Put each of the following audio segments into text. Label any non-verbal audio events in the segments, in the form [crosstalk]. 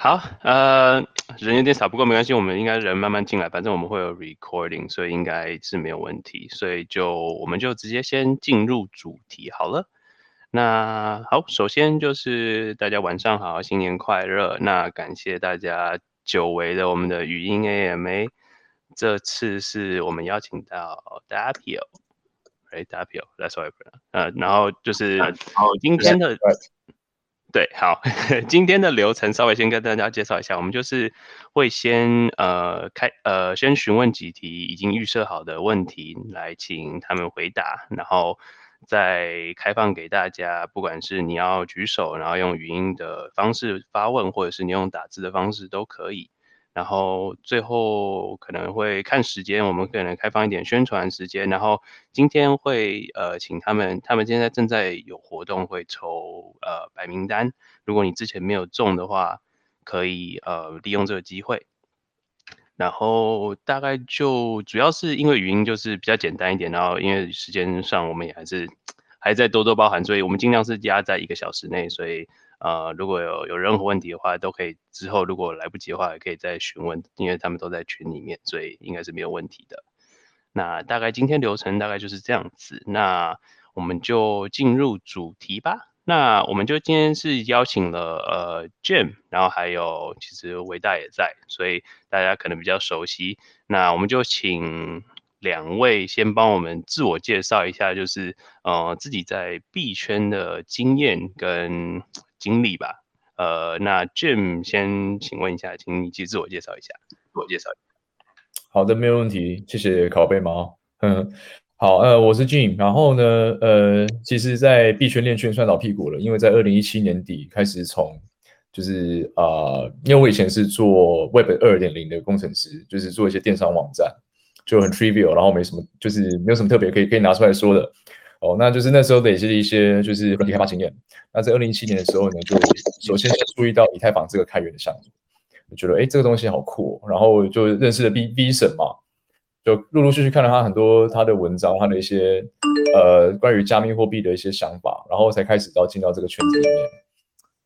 好，呃，人有点少，不过没关系，我们应该人慢慢进来，反正我们会有 recording，所以应该是没有问题，所以就我们就直接先进入主题好了。那好，首先就是大家晚上好，新年快乐。那感谢大家久违的我们的语音 AMA，这次是我们邀请到 Dapio，哎，Dapio，That's right，呃，然后就是今天的。对，好，今天的流程稍微先跟大家介绍一下，我们就是会先呃开呃先询问几题已经预设好的问题，来请他们回答，然后再开放给大家，不管是你要举手，然后用语音的方式发问，或者是你用打字的方式都可以。然后最后可能会看时间，我们可能开放一点宣传时间。然后今天会呃请他们，他们现在正在有活动，会抽呃白名单。如果你之前没有中的话，可以呃利用这个机会。然后大概就主要是因为语音就是比较简单一点，然后因为时间上我们也还是还在多多包含，所以我们尽量是压在一个小时内，所以。呃，如果有有任何问题的话，都可以之后如果来不及的话，也可以再询问，因为他们都在群里面，所以应该是没有问题的。那大概今天流程大概就是这样子，那我们就进入主题吧。那我们就今天是邀请了呃 Jim，然后还有其实伟大也在，所以大家可能比较熟悉。那我们就请两位先帮我们自我介绍一下，就是呃自己在币圈的经验跟。经历吧，呃，那 Jim 先请问一下，请你去自我介绍一下，自我介绍。好的，没有问题，谢谢拷贝猫。嗯，好，呃，我是 Jim，然后呢，呃，其实，在币圈链圈算老屁股了，因为在二零一七年底开始从，就是啊，因为我以前是做 Web 二点零的工程师，就是做一些电商网站，就很 trivial，然后没什么，就是没有什么特别可以可以拿出来说的。哦，那就是那时候的也是一些就是软体开发经验。那在二零一七年的时候呢，就首先注意到以太坊这个开源的项目，我觉得哎这个东西好酷，然后就认识了 B B 神嘛，就陆陆续续看了他很多他的文章，他的一些呃关于加密货币的一些想法，然后才开始到进到这个圈子里面。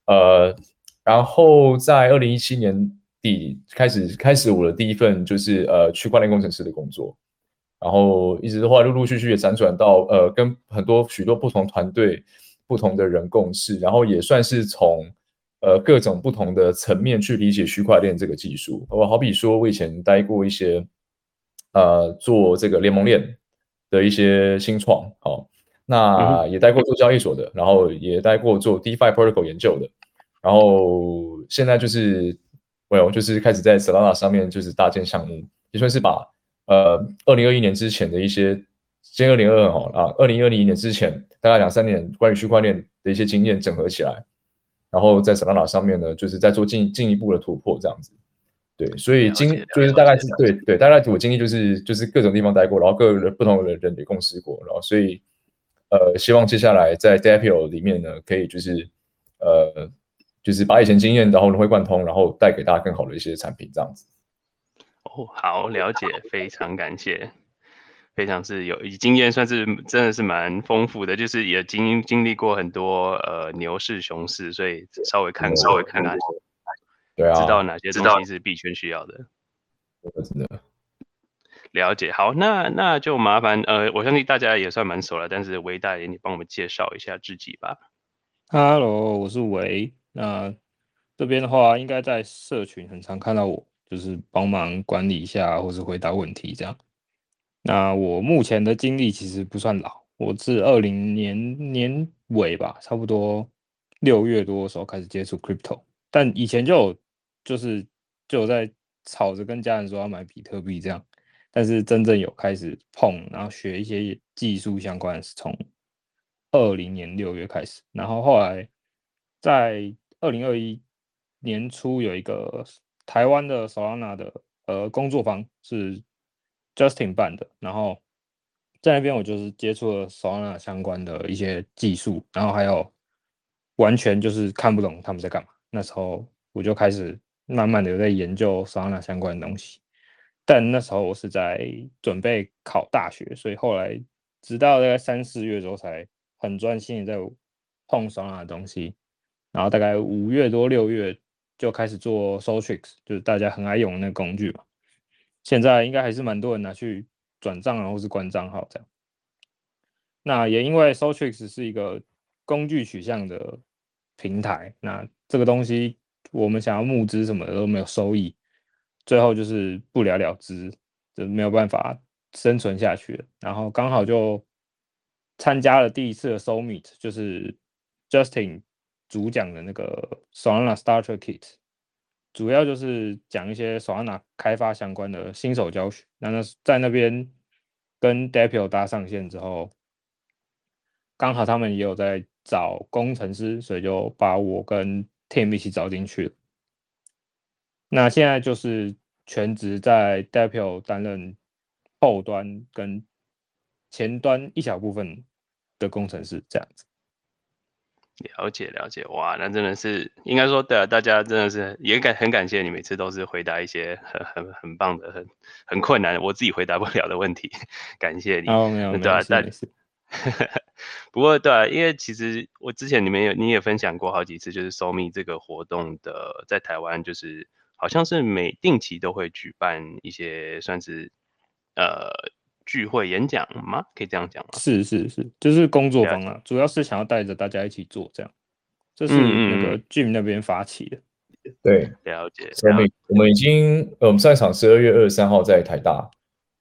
呃，然后在二零一七年底开始开始我的第一份就是呃区块链工程师的工作。然后一直的话，陆陆续续也辗转到呃，跟很多许多不同团队、不同的人共事，然后也算是从呃各种不同的层面去理解区块链这个技术。我好比说，我以前待过一些呃做这个联盟链的一些新创，哦，那也待过做交易所的，然后也待过做 DeFi protocol 研究的，然后现在就是我有就是开始在 Solana 上面就是搭建项目，也算是把。呃，二零二一年之前的一些，先二零二二哈啊，二零二零年之前大概两三年关于区块链的一些经验整合起来，然后在 Solana 上面呢，就是在做进进一步的突破这样子。对，所以经就是大概是对对，大概我经历就是就是各种地方待过，然后各个不同的人也共事过，然后所以呃，希望接下来在 Dapio 里面呢，可以就是呃，就是把以前经验然后融会贯通，然后带给大家更好的一些产品这样子。哦，好了解，非常感谢，非常是有经验，算是真的是蛮丰富的，就是也经经历过很多呃牛市熊市，所以稍微看稍微看看，对啊，知道哪些东西是币圈需要的，真的了解。好，那那就麻烦呃，我相信大家也算蛮熟了，但是韦大爷，你帮我们介绍一下自己吧。Hello，我是韦，那这边的话，应该在社群很常看到我。就是帮忙管理一下，或是回答问题这样。那我目前的经历其实不算老，我自二零年年尾吧，差不多六月多的时候开始接触 crypto，但以前就有就是就在吵着跟家人说要买比特币这样，但是真正有开始碰，然后学一些技术相关，是从二零年六月开始，然后后来在二零二一年初有一个。台湾的 Solana 的呃工作坊是 Justin 办的，然后在那边我就是接触了 Solana 相关的一些技术，然后还有完全就是看不懂他们在干嘛。那时候我就开始慢慢的在研究 Solana 相关的东西，但那时候我是在准备考大学，所以后来直到大概三四月之后才很专心的在碰 Solana 的东西，然后大概五月多六月。就开始做 Soltrix，就是大家很爱用的那个工具嘛。现在应该还是蛮多人拿去转账啊，或是关账号这样。那也因为 Soltrix 是一个工具取向的平台，那这个东西我们想要募资什么的都没有收益，最后就是不了了之，就没有办法生存下去。然后刚好就参加了第一次的 Soul Meet，就是 Justin 主讲的那个 Solana Starter Kit，主要就是讲一些 Solana 开发相关的新手教学。那那在那边跟 Dapio 搭上线之后。刚好他们也有在找工程师，所以就把我跟 Tim 一起找进去了。那现在就是全职在 Dapio 担任后端跟前端一小部分的工程师，这样子。了解了解，哇，那真的是应该说，对啊，大家真的是也感很感谢你，每次都是回答一些很很很棒的、很很困难我自己回答不了的问题，感谢你。哦，没有，对啊，但是。[laughs] 不过对啊，因为其实我之前你们有你也分享过好几次，就是 SoMe 这个活动的，在台湾就是好像是每定期都会举办一些算是呃聚会演讲吗？可以这样讲吗？是是是，就是工作坊啊，主要是想要带着大家一起做这样。这是那个 Jim 那边发起的。对，了解。SoMe 我们已经呃，我们上一场十二月二十三号在台大。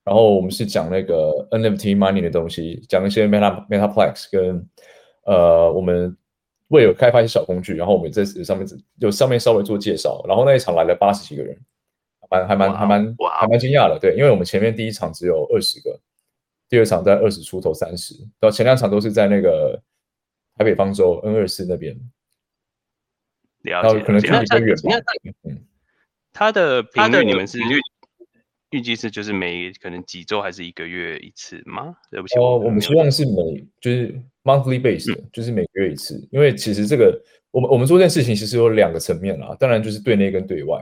然后我们是讲那个 NFT money 的东西，讲一些 Meta Metaplex 跟呃，我们为有开发一些小工具，然后我们在上面就上面稍微做介绍。然后那一场来了八十几个人，蛮还蛮还蛮还蛮惊讶的，对，因为我们前面第一场只有二十个，第二场在二十出头三十，然后前两场都是在那个台北方舟 N 二四那边，然后可能距离比较远吧。嗯，它的频率你们是？预计是就是每可能几周还是一个月一次吗？对不起，哦，我们希望是每就是 monthly base，就是每个月一次。因为其实这个我们我们做这件事情其实有两个层面啦，当然就是对内跟对外。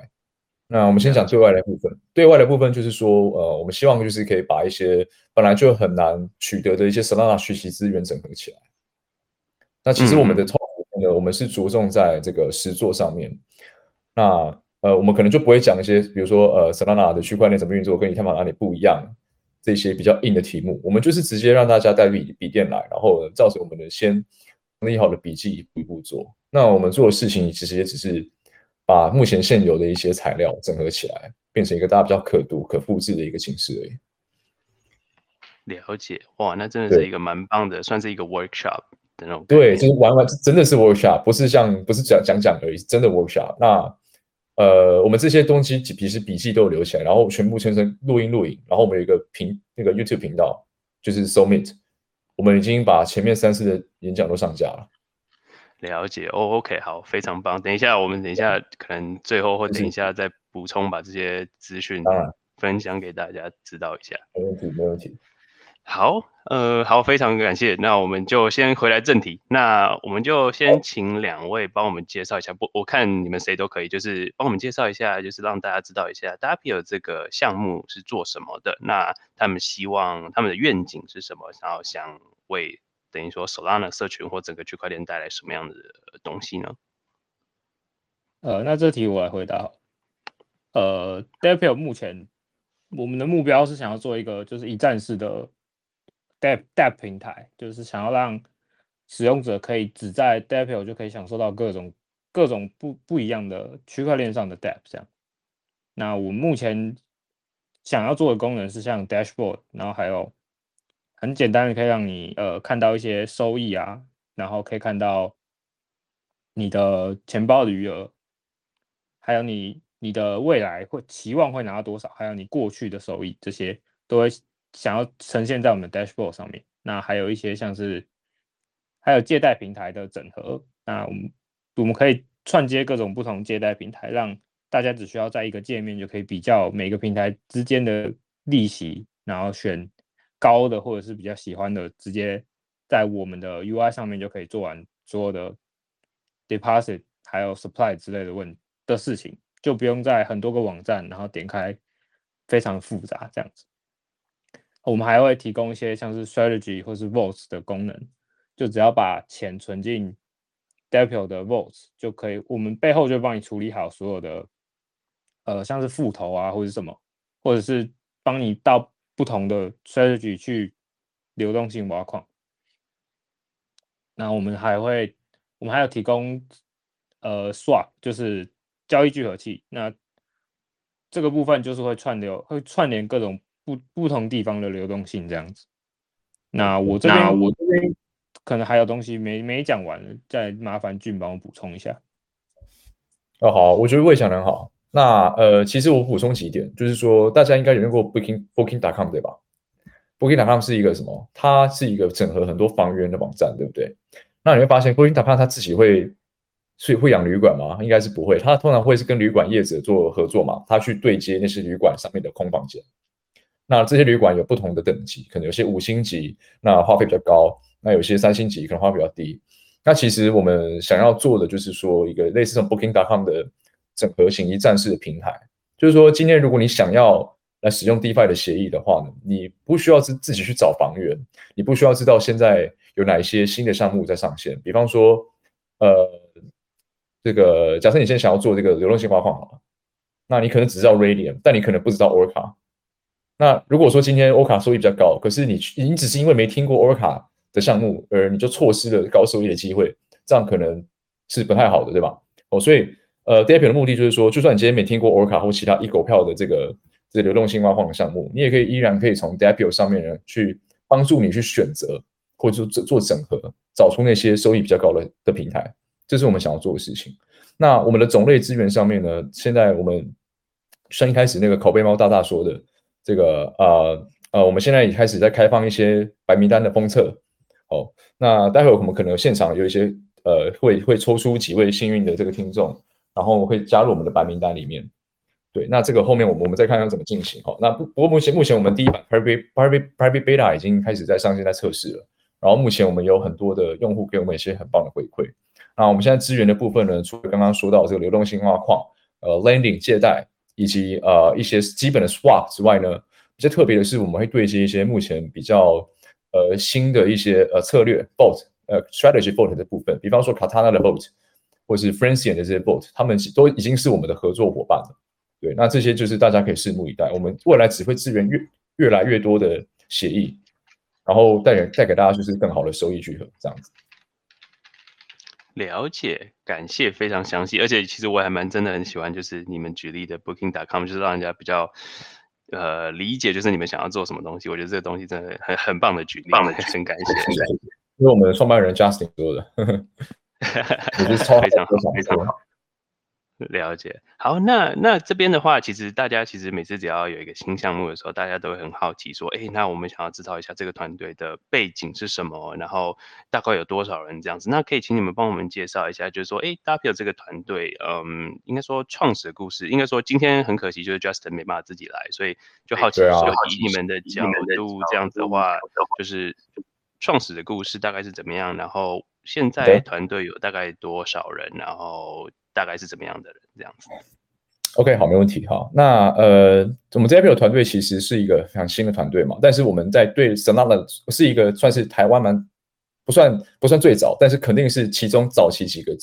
那我们先讲对外的部分，对外的部分就是说，呃，我们希望就是可以把一些本来就很难取得的一些 Solana 学习资源整合起来。那其实我们的 talk 呢，我们是着重在这个实作上面。那呃，我们可能就不会讲一些，比如说，呃，Solana 的区块链怎么运作，跟以太坊哪里不一样，这些比较硬的题目。我们就是直接让大家带笔笔电来，然后照着我们的先整理好的笔记一步一步做。那我们做的事情其实也只是把目前现有的一些材料整合起来，变成一个大家比较可读、可复制的一个形式而已。了解，哇，那真的是一个蛮棒的，算是一个 workshop 的那种。对，就是玩玩，真的是 workshop，不是像不是讲讲讲而已，真的 workshop。那。呃，我们这些东西其实笔记都有留起来，然后全部全程录音录影，然后我们有一个频那个 YouTube 频道，就是 So Meet，我们已经把前面三次的演讲都上架了。了解哦，OK，好，非常棒。等一下，我们等一下可能最后或等一下再补充，把这些资讯分享给大家知道一下。没问题，没问题。好，呃，好，非常感谢。那我们就先回来正题。那我们就先请两位帮我们介绍一下。不，我看你们谁都可以，就是帮我们介绍一下，就是让大家知道一下 Dapio 这个项目是做什么的。那他们希望他们的愿景是什么？然后想为等于说 Solana 社群或整个区块链带来什么样的东西呢？呃，那这题我来回答。呃，Dapio 目前我们的目标是想要做一个就是一站式的。Dap Dap 平台就是想要让使用者可以只在 Dapio 就可以享受到各种各种不不一样的区块链上的 Dap 这样。那我目前想要做的功能是像 Dashboard，然后还有很简单的可以让你呃看到一些收益啊，然后可以看到你的钱包的余额，还有你你的未来会期望会拿到多少，还有你过去的收益，这些都会。想要呈现在我们的 dashboard 上面，那还有一些像是还有借贷平台的整合，那我们我们可以串接各种不同借贷平台，让大家只需要在一个界面就可以比较每个平台之间的利息，然后选高的或者是比较喜欢的，直接在我们的 UI 上面就可以做完所有的 deposit 还有 supply 之类的问的事情，就不用在很多个网站，然后点开非常复杂这样子。我们还会提供一些像是 strategy 或是 vaults 的功能，就只要把钱存进 Dapio 的 Votes 就可以，我们背后就帮你处理好所有的，呃，像是复投啊，或者什么，或者是帮你到不同的 strategy 去流动性挖矿。那我们还会，我们还有提供呃 Swap，就是交易聚合器。那这个部分就是会串流，会串联各种不不同地方的流动性这样子。那我这边我这边可能还有东西没没讲完，再麻烦俊帮我补充一下。哦，好，我觉得魏讲很好。那呃，其实我补充几点，就是说大家应该有用过 Booking Booking. dot com 对吧 Booking. dot com 是一个什么？它是一个整合很多房源的网站，对不对？那你会发现 Booking. dot com 它自己会所以会养旅馆吗？应该是不会，它通常会是跟旅馆业者做合作嘛，它去对接那些旅馆上面的空房间。那这些旅馆有不同的等级，可能有些五星级，那花费比较高；那有些三星级，可能花费比较低。那其实我们想要做的就是说，一个类似这种 Booking.com 的整合型一站式的平台，就是说，今天如果你想要来使用 DeFi 的协议的话呢，你不需要自自己去找房源，你不需要知道现在有哪一些新的项目在上线。比方说，呃，这个假设你现在想要做这个流动性挖矿好了，那你可能只知道 Radium，但你可能不知道 Orca。那如果说今天 Orca 收益比较高，可是你你只是因为没听过 Orca 的项目，而你就错失了高收益的机会，这样可能是不太好的，对吧？哦，所以呃 d a p i 的目的就是说，就算你今天没听过 Orca 或其他一狗票的这个这流动性挖矿的项目，你也可以依然可以从 d a p i 上面呢去帮助你去选择，或者说做做整合，找出那些收益比较高的的平台，这是我们想要做的事情。那我们的种类资源上面呢，现在我们像一开始那个口碑猫大大说的。这个呃呃，我们现在也开始在开放一些白名单的封测哦。那待会我们可能现场有一些呃，会会抽出几位幸运的这个听众，然后会加入我们的白名单里面。对，那这个后面我们我们再看看怎么进行哈。那不不过目前目前我们第一版 private private private beta 已经开始在上线在测试了。然后目前我们有很多的用户给我们一些很棒的回馈。那我们现在资源的部分呢，除了刚刚说到这个流动性挖矿，呃，lending 借贷。以及呃一些基本的 swap 之外呢，比较特别的是，我们会对接一些目前比较呃新的一些呃策略 bot 呃 strategy bot 的部分，比方说 Katana 的 bot 或是 f r a n c i a n 的这些 bot，他们都已经是我们的合作伙伴了。对，那这些就是大家可以拭目以待，我们未来只会支援越越来越多的协议，然后带给带给大家就是更好的收益聚合这样子。了解，感谢，非常详细，而且其实我还蛮真的很喜欢，就是你们举例的 Booking.com，就是让人家比较呃理解，就是你们想要做什么东西。我觉得这个东西真的很很棒的举例，很感谢，[laughs] 因为我们的创办人 Justin 说的，我觉得超非常好非常好。了解，好，那那这边的话，其实大家其实每次只要有一个新项目的时候，大家都会很好奇，说，哎，那我们想要知道一下这个团队的背景是什么，然后大概有多少人这样子。那可以请你们帮我们介绍一下，就是说，哎 a p i 这个团队，嗯，应该说创始的故事，应该说今天很可惜，就是 Justin 没办法自己来，所以就好奇说，以你们的角度这样子的话，就是创始的故事大概是怎么样，然后现在团队有大概多少人，然后。大概是怎么样的人这样子？OK，好，没问题。哈，那呃，我们 j p 团队其实是一个非常新的团队嘛，但是我们在对 Solana 是一个算是台湾蛮不算不算最早，但是肯定是其中早期几个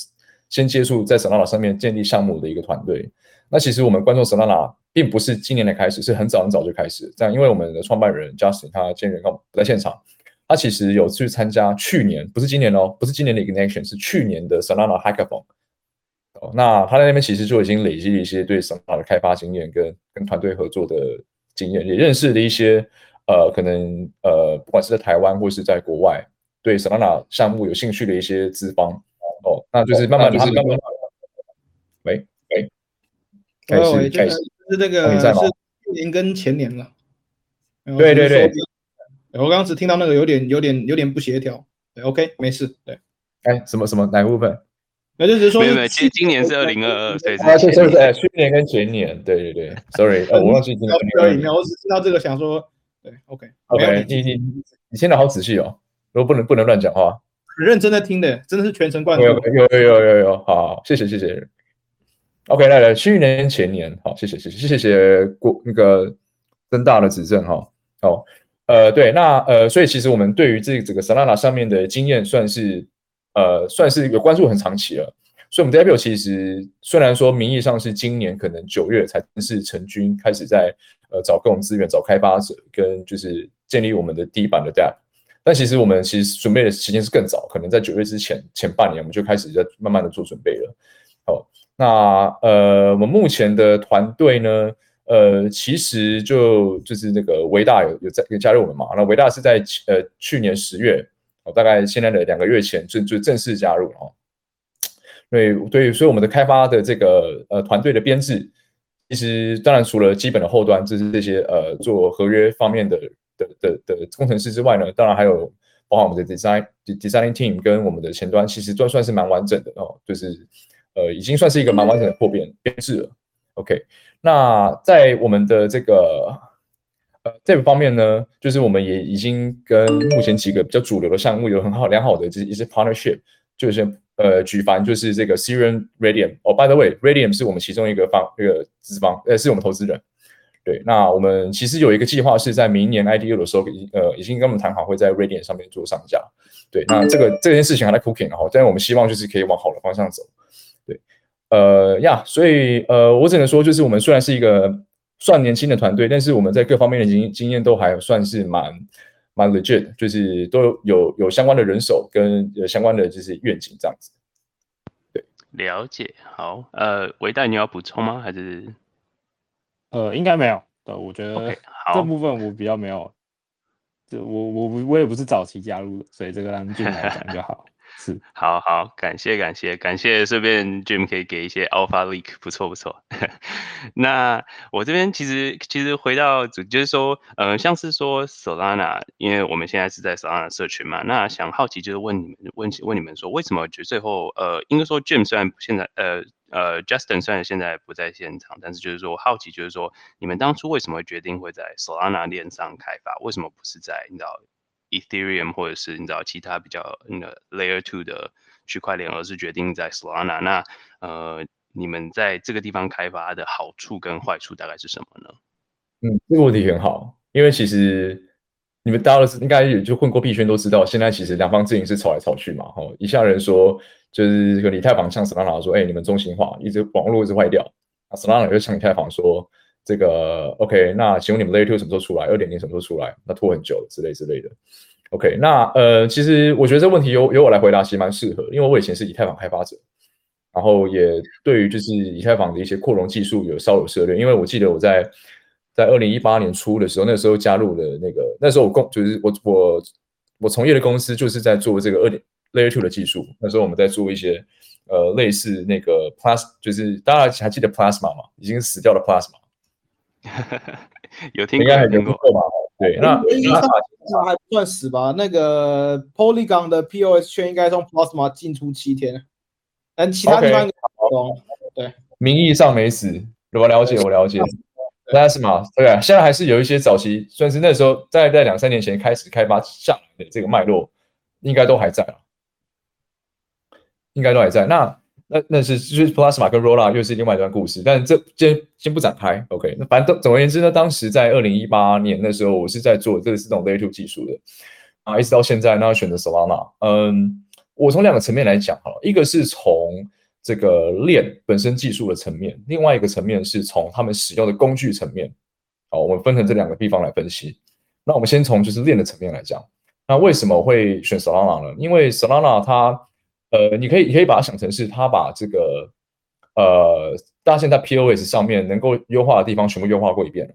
先接触在 Solana 上面建立项目的一个团队。那其实我们关注 Solana 并不是今年的开始，是很早很早就开始。这样，因为我们的创办人 Justin 他今年刚不在现场，他其实有去参加去年，不是今年哦，不是今年的 Ignition，是去年的 Solana Hackathon。那他在那边其实就已经累积了一些对 Solana 的开发经验，跟跟团队合作的经验，也认识了一些呃，可能呃，不管是在台湾或是在国外，对 Solana 项目有兴趣的一些资方。哦，那就是慢慢就是慢慢，喂喂，开始开始是那个是去年跟前年了，对对对，我刚刚只听到那个有点有点有点不协调，对，OK，没事，对，哎，什么什么哪个部分？那就是说，没有没有，其实今年是二零二二，对，是是是，去年跟前年，对对对，sorry，呃，我忘记听到二零，我只知道这个，想说，对，OK，OK，你你你听的好仔细哦，如果不能不能乱讲话，很认真的听的，真的是全程贯注，有有有有有有，好，谢谢谢谢，OK，来来，去年前年，好，谢谢谢谢谢谢国那个增大的指正哈，好，呃，对，那呃，所以其实我们对于这这个 Solana 上面的经验算是。呃算是有关注很长期了。所以我们 Debut 其实虽然说名义上是今年可能九月才正式成军，开始在呃找各种资源、找开发者，跟就是建立我们的第一版的 App，但其实我们其实准备的时间是更早，可能在九月之前前半年我们就开始在慢慢的做准备了。好，那呃我们目前的团队呢，呃其实就就是那个维大有有在有加入我们嘛，那维大是在呃去年十月，哦大概现在的两个月前就就正式加入哦。对对，所以我们的开发的这个呃团队的编制，其实当然除了基本的后端，就是这些呃做合约方面的的的的工程师之外呢，当然还有包括我们的 design designing team 跟我们的前端，其实都算是蛮完整的哦，就是呃已经算是一个蛮完整的破编编制了。OK，那在我们的这个呃这个方面呢，就是我们也已经跟目前几个比较主流的项目有很好良好的这一些 partnership，就是。呃，举凡就是这个 Syrian Radium，哦，by the way，Radium 是我们其中一个方，这个资方，呃，是我们投资人。对，那我们其实有一个计划是在明年 IDU 的时候，已呃已经跟我们谈好，会在 Radium 上面做上架。对，那这个这件事情还在 cooking，然后，但是我们希望就是可以往好的方向走。对，呃呀，所以呃，我只能说，就是我们虽然是一个算年轻的团队，但是我们在各方面的经经验都还算是蛮。蛮 legit，就是都有有相关的人手跟有相关的就是愿景这样子。对，了解。好，呃，维代你要补充吗？还是？呃，应该没有。对，我觉得这部分我比较没有。这我我我也不是早期加入的，所以这个让俊来讲就好。[laughs] 是，[laughs] 好好，感谢感谢感谢，顺便 Jim 可以给一些 Alpha Leak，不错不错。[laughs] 那我这边其实其实回到主就是说，呃，像是说 Solana，因为我们现在是在 Solana 社群嘛，那想好奇就是问你们问问你们说，为什么就最后呃，应该说 Jim 虽然现在呃呃 Justin 虽然现在不在现场，但是就是说好奇就是说，你们当初为什么决定会在 Solana 链上开发？为什么不是在你知道？Ethereum 或者是你知道其他比较那个 Layer Two 的区块链，而是决定在 Solana。那呃，你们在这个地方开发的好处跟坏处大概是什么呢？嗯，这个问题很好，因为其实你们大家都应该也就混过币圈都知道，现在其实两方阵营是吵来吵去嘛。吼，一下人说就是这个以太坊向 Solana 说，哎，你们中心化，一直网络一直坏掉。那 Solana 又向以太坊说，这个 OK，那请问你们 Layer Two 什么时候出来？二点零什么时候出来？那拖很久之类之类的。OK，那呃，其实我觉得这问题由由我来回答，其实蛮适合，因为我以前是以太坊开发者，然后也对于就是以太坊的一些扩容技术有稍有涉猎，因为我记得我在在二零一八年初的时候，那时候加入了那个，那时候我公就是我我我从业的公司就是在做这个二点 Layer Two 的技术，那时候我们在做一些呃类似那个 Plus，就是大家还记得 Plasma 吗？已经死掉的 Plasma，[laughs] 有听应该还听过吧？对，那那还不算死吧？那个 Polygon 的 POS 圈应该从 Plasma 进出七天，但其他地方对，名义上没死，我了解，我了解。Plasma 对啊，现在还是有一些早期，算是那时候在在两三年前开始开发下来的这个脉络，应该都还在啊，应该都还在。那。那那是就是 Plasma 跟 Rolla 又是另外一段故事，但这先先不展开。OK，那反正总而言之呢，当时在二零一八年那时候，我是在做这个这种 Layer Two 技术的啊，一直到现在，那选择 Solana。嗯，我从两个层面来讲哈，一个是从这个链本身技术的层面，另外一个层面是从他们使用的工具层面。好，我们分成这两个地方来分析。那我们先从就是链的层面来讲，那为什么会选 Solana 呢？因为 Solana 它呃，你可以你可以把它想成是，它把这个呃，大家现在 POS 上面能够优化的地方全部优化过一遍了。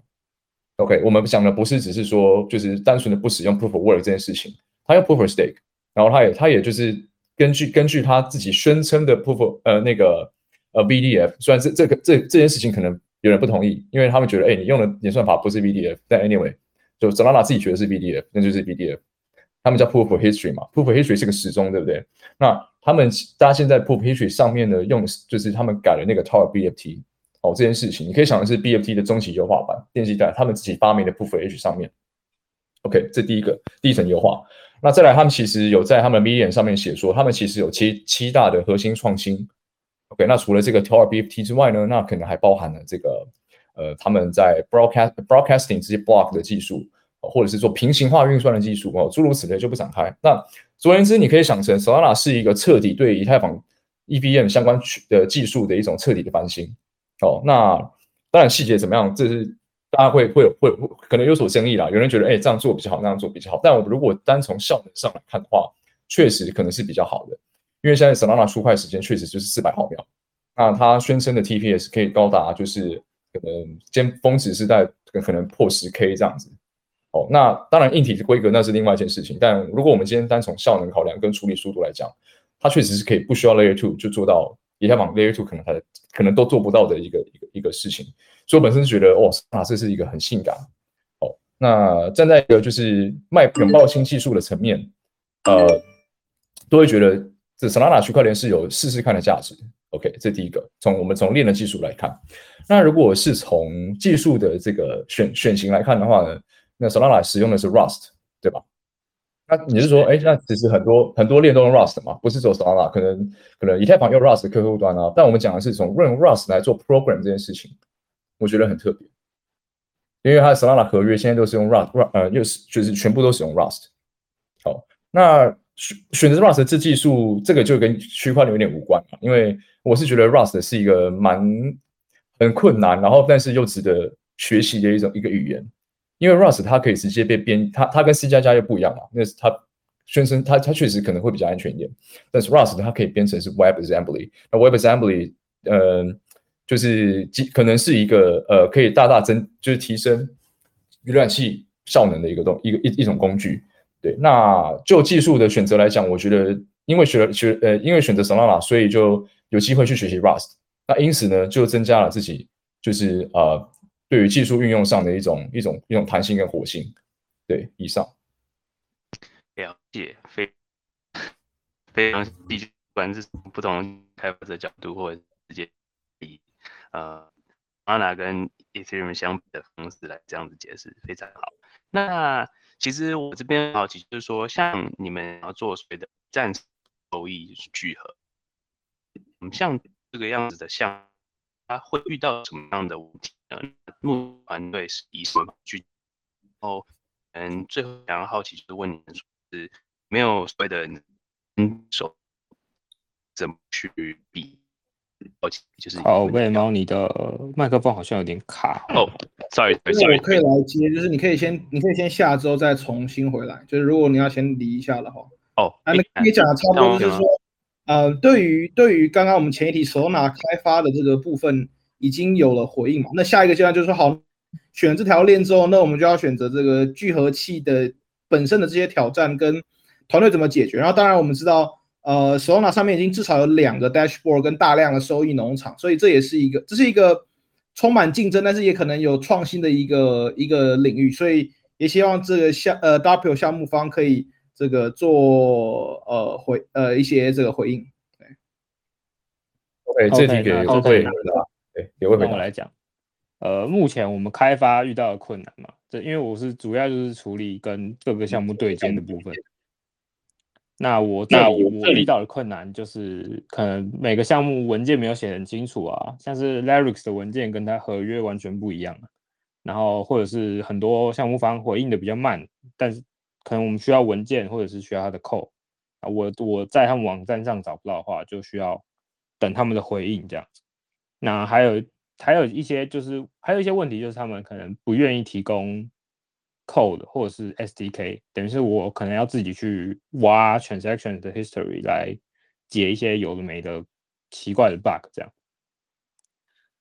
OK，我们讲的不是只是说就是单纯的不使用 Proof of Work 这件事情，它用 Proof of Stake，然后它也它也就是根据根据它自己宣称的 Proof of 呃那个呃 VDF，虽然这这个这这件事情可能有人不同意，因为他们觉得哎你用的演算法不是 VDF，但 anyway 就 Solana 自己觉得是 VDF，那就是 VDF。他们叫 Proof of History 嘛，Proof of History 是个时钟，对不对？那他们大家现在 Proof of History 上面呢，用就是他们改了那个 Tower BFT 哦，这件事情你可以想的是 BFT 的中期优化版，电机在他们自己发明的 Proof of History 上面。OK，这第一个第一层优化。那再来，他们其实有在他们 Medium 上面写说，他们其实有七七大的核心创新。OK，那除了这个 Tower BFT 之外呢，那可能还包含了这个呃，他们在 Broadcast Broadcasting 这些 Block 的技术。或者是做平行化运算的技术哦，诸如此类就不展开。那总而言之，你可以想成 Solana 是一个彻底对以太坊 EVM 相关的技术的一种彻底的翻新。哦，那当然细节怎么样，这是大家会会会会可能有所争议啦。有人觉得，哎，这样做比较好，那样做比较好。但我如果单从效能上来看的话，确实可能是比较好的。因为现在 Solana 出块时间确实就是四百毫秒，那它宣称的 TPS 可以高达就是可能尖峰值是在可能破十 K 这样子。哦，那当然硬体的规格那是另外一件事情。但如果我们今天单从效能考量跟处理速度来讲，它确实是可以不需要 Layer Two 就做到以太坊 Layer Two 可能还可能都做不到的一个一个一个事情。所以我本身觉得，哦，啊，这是一个很性感。哦，那站在一个就是卖拥抱新技术的层面，呃，都会觉得。这 Solana 区块链是有试试看的价值。OK，这第一个，从我们从链的技术来看，那如果是从技术的这个选选型来看的话呢，那 Solana 使用的是 Rust，对吧？那你是说，哎，那其实很多很多链都用 Rust 嘛，不是走 Solana，可能可能以太坊用 Rust 客户端啊，但我们讲的是从用 Rust 来做 program 这件事情，我觉得很特别，因为它的 Solana 合约现在都是用 Rust，呃，又是就是全部都使用 Rust。好，那。选选择 Rust 这技术，这个就跟区块链有点无关嘛。因为我是觉得 Rust 是一个蛮很困难，然后但是又值得学习的一种一个语言。因为 Rust 它可以直接被编，它它跟 C 加加又不一样嘛。那是它宣称它它确实可能会比较安全一点，但是 Rust 它可以编成是 WebAssembly。那 WebAssembly，呃，就是可能是一个呃可以大大增就是提升浏览器效能的一个东一个一一种工具。对，那就技术的选择来讲，我觉得因为学了学呃，因为选择 Solana，所以就有机会去学习 Rust。那因此呢，就增加了自己就是呃，对于技术运用上的一种一种一种弹性跟活性。对，以上了解非非常细，不管是不同开发者角度，或者直接以呃 Solana 跟 Ethereum 相比的方式来这样子解释，非常好。那其实我这边好奇，就是说，像你们要做所谓的暂时收益聚合，像这个样子的项，它会遇到什么样的问题呢？目团队是以什么去？哦，嗯，最后想要好奇就是问你们，说是没有所谓的嗯手怎么去比？好奇就是。好，喂，猫，你的麦克风好像有点卡哦。Sorry，Sorry，可以来接，就是你可以先，你可以先下周再重新回来。就是如果你要先离一下的话，哦，那你讲的差不多就是说，呃，对于对于刚刚我们前一题手拿开发的这个部分已经有了回应嘛？那下一个阶段就是，好，选这条链之后，那我们就要选择这个聚合器的本身的这些挑战跟团队怎么解决。然后当然我们知道，呃，手拿上面已经至少有两个 dashboard 跟大量的收益农场，所以这也是一个，这是一个。充满竞争，但是也可能有创新的一个一个领域，所以也希望这个项呃 W 项目方可以这个做呃回呃一些这个回应。对，OK，这题给会回答，对，也会回答。我来讲，呃，目前我们开发遇到的困难嘛，这因为我是主要就是处理跟各个项目对接的部分。那我那我遇到的困难就是，可能每个项目文件没有写很清楚啊，像是 Larix 的文件跟它合约完全不一样，然后或者是很多项目方回应的比较慢，但是可能我们需要文件或者是需要它的 code 啊，我我在他们网站上找不到的话，就需要等他们的回应这样子。那还有还有一些就是还有一些问题就是他们可能不愿意提供。code 或者是 SDK，等于是我可能要自己去挖 transaction 的 history 来解一些有的没的奇怪的 bug 这样。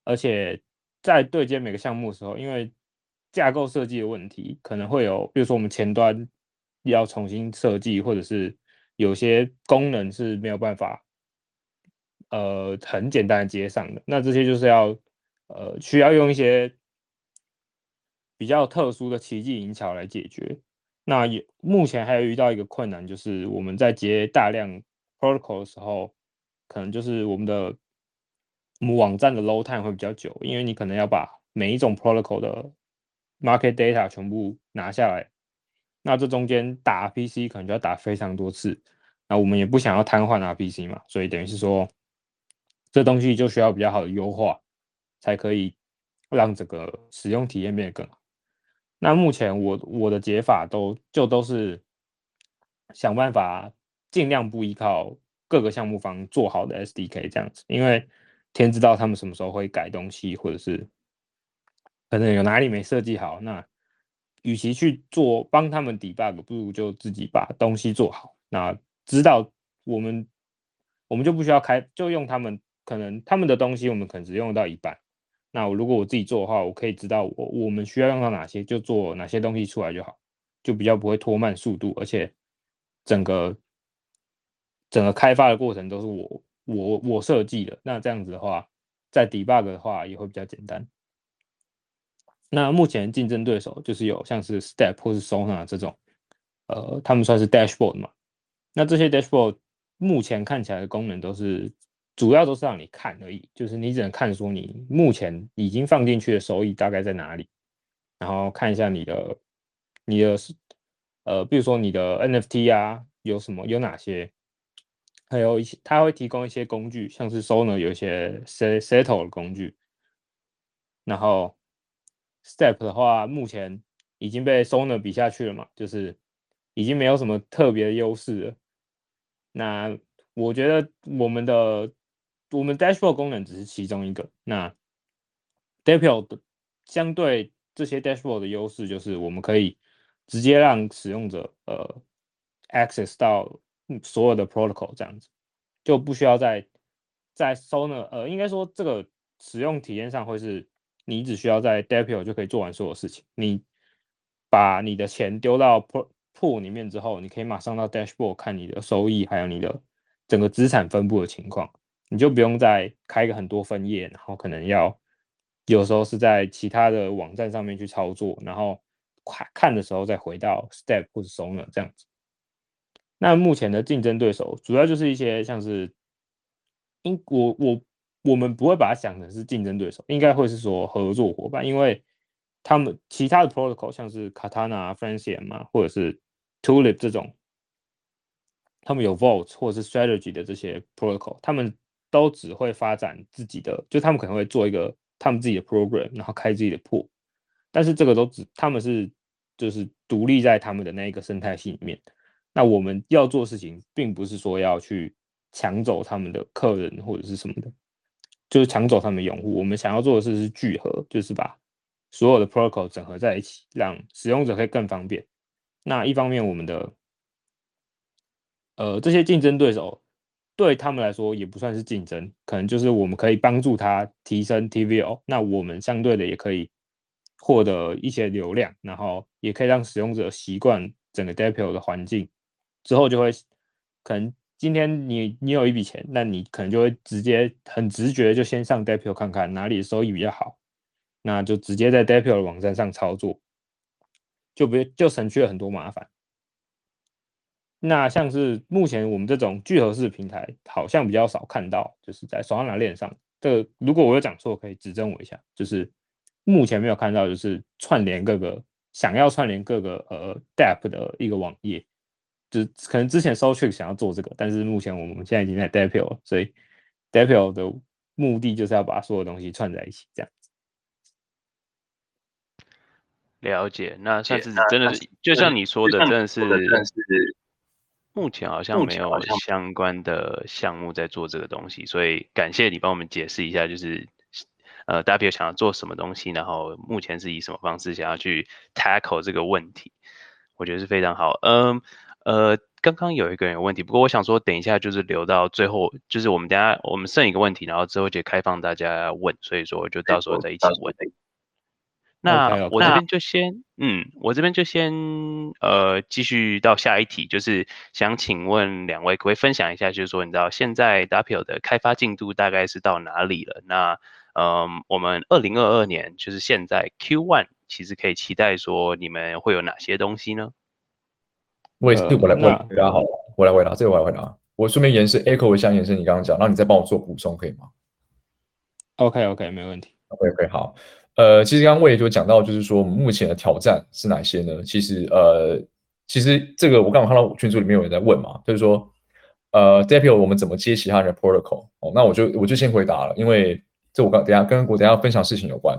而且在对接每个项目的时候，因为架构设计的问题，可能会有，比如说我们前端要重新设计，或者是有些功能是没有办法，呃，很简单的接上的。那这些就是要，呃，需要用一些。比较特殊的奇迹引桥来解决。那也目前还有遇到一个困难，就是我们在接大量 protocol 的时候，可能就是我们的我们网站的 load time 会比较久，因为你可能要把每一种 protocol 的 market data 全部拿下来。那这中间打 RPC 可能就要打非常多次。那我们也不想要瘫痪 RPC 嘛，所以等于是说，这东西就需要比较好的优化，才可以让整个使用体验变得更好。那目前我我的解法都就都是想办法尽量不依靠各个项目方做好的 SDK 这样子，因为天知道他们什么时候会改东西，或者是可能有哪里没设计好，那与其去做帮他们 debug，不如就自己把东西做好。那知道我们我们就不需要开，就用他们可能他们的东西，我们可能只用到一半。那我如果我自己做的话，我可以知道我我们需要用到哪些，就做哪些东西出来就好，就比较不会拖慢速度，而且整个整个开发的过程都是我我我设计的。那这样子的话，在 debug 的话也会比较简单。那目前竞争对手就是有像是 Step 或是 Sona 这种，呃，他们算是 Dashboard 嘛。那这些 Dashboard 目前看起来的功能都是。主要都是让你看而已，就是你只能看说你目前已经放进去的收益大概在哪里，然后看一下你的你的呃，比如说你的 NFT 啊有什么有哪些，还有一些它会提供一些工具，像是 Sonar 有一些 Settle 的工具，然后 Step 的话目前已经被 Sona 比下去了嘛，就是已经没有什么特别的优势了。那我觉得我们的我们 dashboard 功能只是其中一个。那 Dapio 的相对这些 dashboard 的优势就是我们可以直接让使用者呃 access 到所有的 protocol 这样子，就不需要在在 Sona 呃应该说这个使用体验上会是你只需要在 Dapio 就可以做完所有事情。你把你的钱丢到 pool 里面之后，你可以马上到 dashboard 看你的收益还有你的整个资产分布的情况。你就不用再开个很多分页，然后可能要有时候是在其他的网站上面去操作，然后看看的时候再回到 Step 或者 Sonar 这样子。那目前的竞争对手主要就是一些像是，因我我我们不会把它想成是竞争对手，应该会是说合作伙伴，因为他们其他的 Protocol 像是 Katana、Francium 嘛，或者是 Tulip 这种，他们有 Vault 或者是 Strategy 的这些 Protocol，他们都只会发展自己的，就他们可能会做一个他们自己的 program，然后开自己的铺，但是这个都只他们是就是独立在他们的那一个生态系里面。那我们要做事情，并不是说要去抢走他们的客人或者是什么的，就是抢走他们的用户。我们想要做的事是聚合，就是把所有的 protocol 整合在一起，让使用者可以更方便。那一方面，我们的呃这些竞争对手。对他们来说也不算是竞争，可能就是我们可以帮助他提升 TVO，那我们相对的也可以获得一些流量，然后也可以让使用者习惯整个 Dapio 的环境，之后就会可能今天你你有一笔钱，那你可能就会直接很直觉就先上 Depio 看看哪里收益比较好，那就直接在 Depio 的网站上操作，就不就省去了很多麻烦。那像是目前我们这种聚合式平台，好像比较少看到，就是在手上拿链上。这个如果我有讲错，可以指正我一下。就是目前没有看到，就是串联各个想要串联各个呃 DApp 的一个网页，就可能之前 s o i c 想要做这个，但是目前我们现在已经在 Dapio，所以 Dapio 的目的就是要把所有东西串在一起，这样子。了解，那算是真的是，就像你说的，真的是。目前好像没有相关的项目在做这个东西，所以感谢你帮我们解释一下，就是呃，大家想要做什么东西，然后目前是以什么方式想要去 tackle 这个问题，我觉得是非常好。嗯呃，刚刚有一个人有问题，不过我想说，等一下就是留到最后，就是我们等下我们剩一个问题，然后之后就开放大家问，所以说就到时候再一起问。那我这边就先，嗯，我这边就先，呃，继续到下一题，就是想请问两位，可不可以分享一下，就是说，你知道现在 Dapio 的开发进度大概是到哪里了？那，嗯，我们二零二二年，就是现在 Q one，其实可以期待说你们会有哪些东西呢？我也是，我来问，大家好，我来回答，这个我来回答，我顺便延伸 echo 一下延伸你刚刚讲，然后你再帮我做补充，可以吗？OK OK，没问题。OK OK，好。呃，其实刚刚我也就讲到，就是说我们目前的挑战是哪些呢？其实，呃，其实这个我刚刚看到群组里面有人在问嘛，就是说，呃 d e p i o 我们怎么接其他人的 protocol？哦，那我就我就先回答了，因为这我刚等下跟我等下分享事情有关。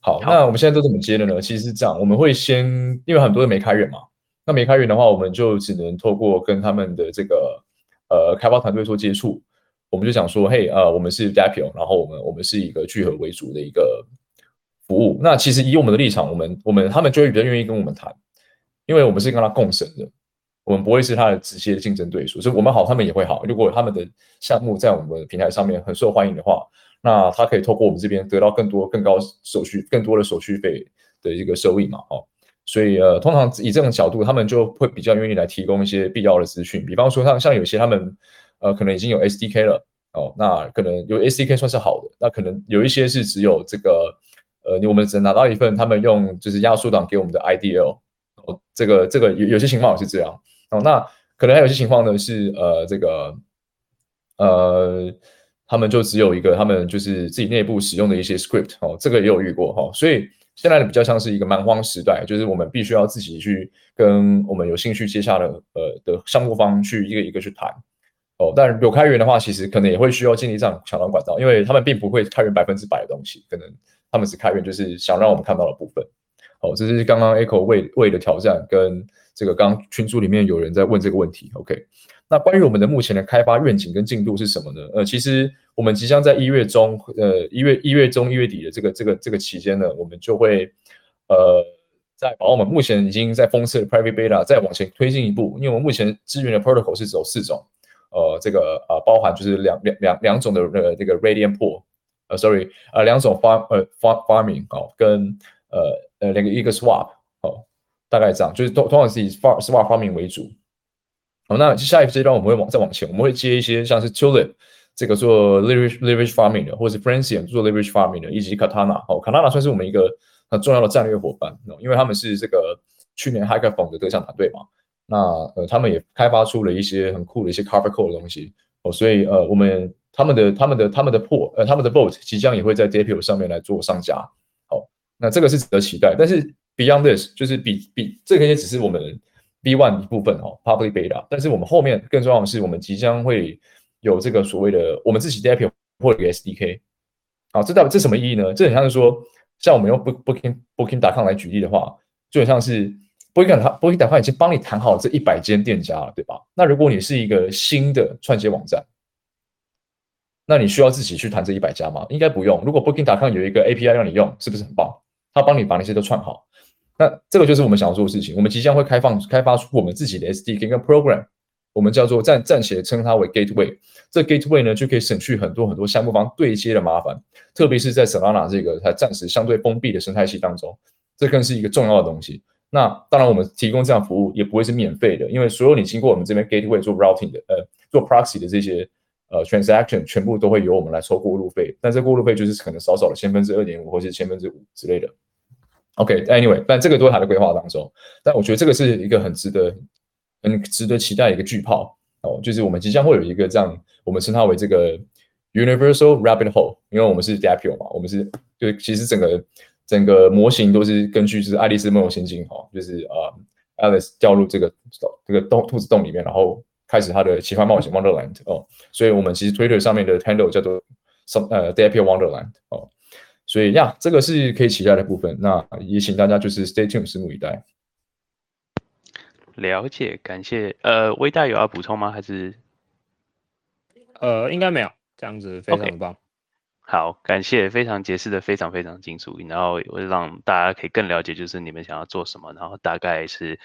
好，那我们现在都怎么接的呢？其实是这样，我们会先，因为很多人没开源嘛，那没开源的话，我们就只能透过跟他们的这个呃开发团队做接触，我们就想说，嘿，呃，我们是 DAP，然后我们我们是一个聚合为主的一个服务。那其实以我们的立场，我们我们他们就会比较愿意跟我们谈，因为我们是跟他共生的，我们不会是他的直接竞争对手，所以我们好，他们也会好。如果他们的项目在我们的平台上面很受欢迎的话，那他可以透过我们这边得到更多更高手续、更多的手续费的一个收益嘛，哦。所以呃，通常以这种角度，他们就会比较愿意来提供一些必要的资讯。比方说，像像有些他们呃，可能已经有 SDK 了哦，那可能有 SDK 算是好的。那可能有一些是只有这个呃，我们只能拿到一份他们用就是压缩档给我们的 IDL 哦，这个这个有有些情况是这样哦。那可能还有些情况呢是呃，这个呃，他们就只有一个他们就是自己内部使用的一些 script 哦，这个也有遇过哈，所以。现在的比较像是一个蛮荒时代，就是我们必须要自己去跟我们有兴趣接下的呃的项目方去一个一个去谈哦。但有开源的话，其实可能也会需要建立这样抢端管道，因为他们并不会开源百分之百的东西，可能他们只开源就是想让我们看到的部分。哦，这是刚刚 Echo 为为的挑战，跟这个刚群组里面有人在问这个问题。OK。那关于我们的目前的开发愿景跟进度是什么呢？呃，其实我们即将在一月中，呃，一月一月中一月底的这个这个这个期间呢，我们就会呃，在把我们目前已经在封测的 private beta 再往前推进一步，因为我们目前支援的 protocol 是走四种，呃，这个呃包含就是两两两两种的呃这个 radiant pool，呃，sorry，呃两种 farm 呃 farm farming 哦，跟呃呃两个一个 swap 哦，大概这样，就是通通常是以 farm swap farming 为主。好，那下一阶段我们会往再往前，我们会接一些像是 Tulip 这个做 leverage leverage farming 的，或者是 Francium 做 leverage farming 的，以及 Katana。哦，Katana 算是我们一个很重要的战略伙伴，因为他们是这个去年 Hackathon 的得奖团队嘛。那呃，他们也开发出了一些很酷的一些 Carbon Code 的东西。哦，所以呃，我们他们的他们的他们的破呃他们的 Boat 即将也会在 Dapio 上面来做上架。好，那这个是值得期待。但是 Beyond this 就是比比这个也只是我们。B one 一部分哦，public beta，但是我们后面更重要的是，我们即将会有这个所谓的我们自己 Dapio 或一个 SDK，好，这代表这什么意义呢？这很像是说，像我们用 booking Booking.com 来举例的话，就很像是 Booking Booking.com 已经帮你谈好这一百间店家了，对吧？那如果你是一个新的串接网站，那你需要自己去谈这一百家吗？应该不用。如果 Booking.com 有一个 API 让你用，是不是很棒？他帮你把那些都串好。那这个就是我们想要做的事情。我们即将会开放开发出我们自己的 SDK 跟 program，我们叫做暂暂且称它为 gateway。这 gateway 呢就可以省去很多很多项目方对接的麻烦，特别是在 Solana 这个它暂时相对封闭的生态系当中，这更是一个重要的东西。那当然，我们提供这样服务也不会是免费的，因为所有你经过我们这边 gateway 做 routing 的，呃，做 proxy 的这些呃 transaction，全部都会由我们来抽过路费。但这过路费就是可能少少的千分之二点五或者千分之五之类的。OK，Anyway，但这个都是他的规划当中。但我觉得这个是一个很值得、很值得期待的一个巨炮哦，就是我们即将会有一个这样，我们称它为这个 Universal Rabbit Hole，因为我们是 Dapio 嘛，我们是就其实整个整个模型都是根据是爱丽丝梦游仙境哦，就是呃 Alice 掉入这个这个洞兔子洞里面，然后开始它的奇幻冒险 Wonderland 哦，所以我们其实 Twitter 上面的 handle 叫做 so 呃 Dapio Wonderland 哦。所以呀，这个是可以期待的部分。那也请大家就是 stay tuned，拭目以待。了解，感谢。呃，微大有要补充吗？还是？呃，应该没有。这样子非常的棒。好，感谢，非常解释的非常非常清楚，然后也会让大家可以更了解，就是你们想要做什么，然后大概是。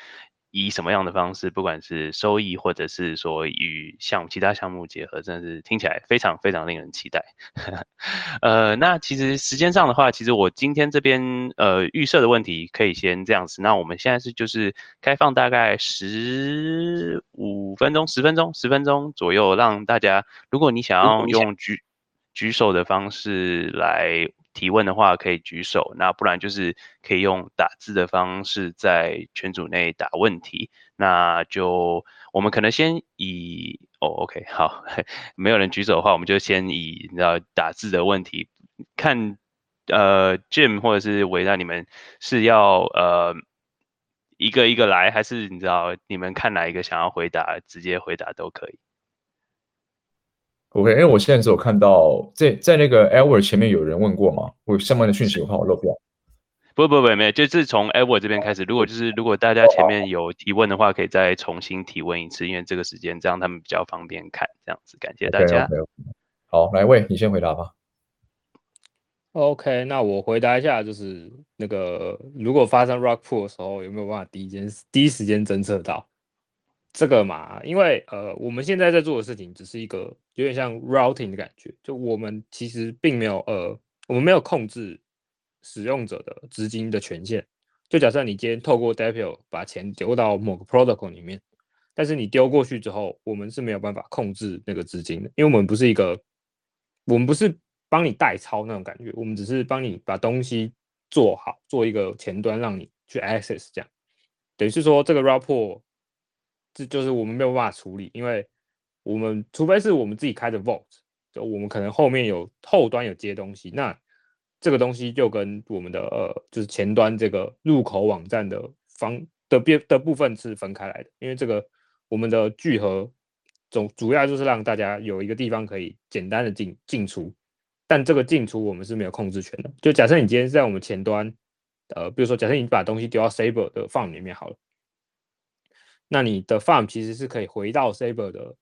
以什么样的方式，不管是收益，或者是说与项目其他项目结合，真的是听起来非常非常令人期待。[laughs] 呃，那其实时间上的话，其实我今天这边呃预设的问题可以先这样子。那我们现在是就是开放大概十五分钟、十分钟、十分钟左右，让大家，如果你想要用举举手的方式来。提问的话可以举手，那不然就是可以用打字的方式在群组内打问题。那就我们可能先以哦，OK，好，[laughs] 没有人举手的话，我们就先以你知道打字的问题，看呃 Jim 或者是维纳，你们是要呃一个一个来，还是你知道你们看哪一个想要回答，直接回答都可以。OK，因为我现在只有看到在在那个 Elver 前面有人问过吗？我相关的讯息我怕我漏掉。不不不，没有，就是从 Edward 这边开始。如果就是如果大家前面有提问的话，可以再重新提问一次，因为这个时间这样他们比较方便看。这样子，感谢大家。好，来喂，你先回答吧。OK，那我回答一下，就是那个如果发生 Rock Pool 的时候，有没有办法第一间第一时间侦测到这个嘛？因为呃，我们现在在做的事情只是一个有点像 routing 的感觉，就我们其实并没有呃，我们没有控制使用者的资金的权限。就假设你今天透过 Dapio 把钱丢到某个 protocol 里面，但是你丢过去之后，我们是没有办法控制那个资金的，因为我们不是一个，我们不是。帮你代抄那种感觉，我们只是帮你把东西做好，做一个前端让你去 access，这样等于是说这个 report 这就是我们没有办法处理，因为我们除非是我们自己开的 vault，就我们可能后面有后端有接东西，那这个东西就跟我们的呃就是前端这个入口网站的方的边的部分是分开来的，因为这个我们的聚合总主要就是让大家有一个地方可以简单的进进出。但这个进出我们是没有控制权的。就假设你今天是在我们前端，呃，比如说假设你把东西丢到 Saber 的 farm 里面好了，那你的 farm 其实是可以回到 Saber 的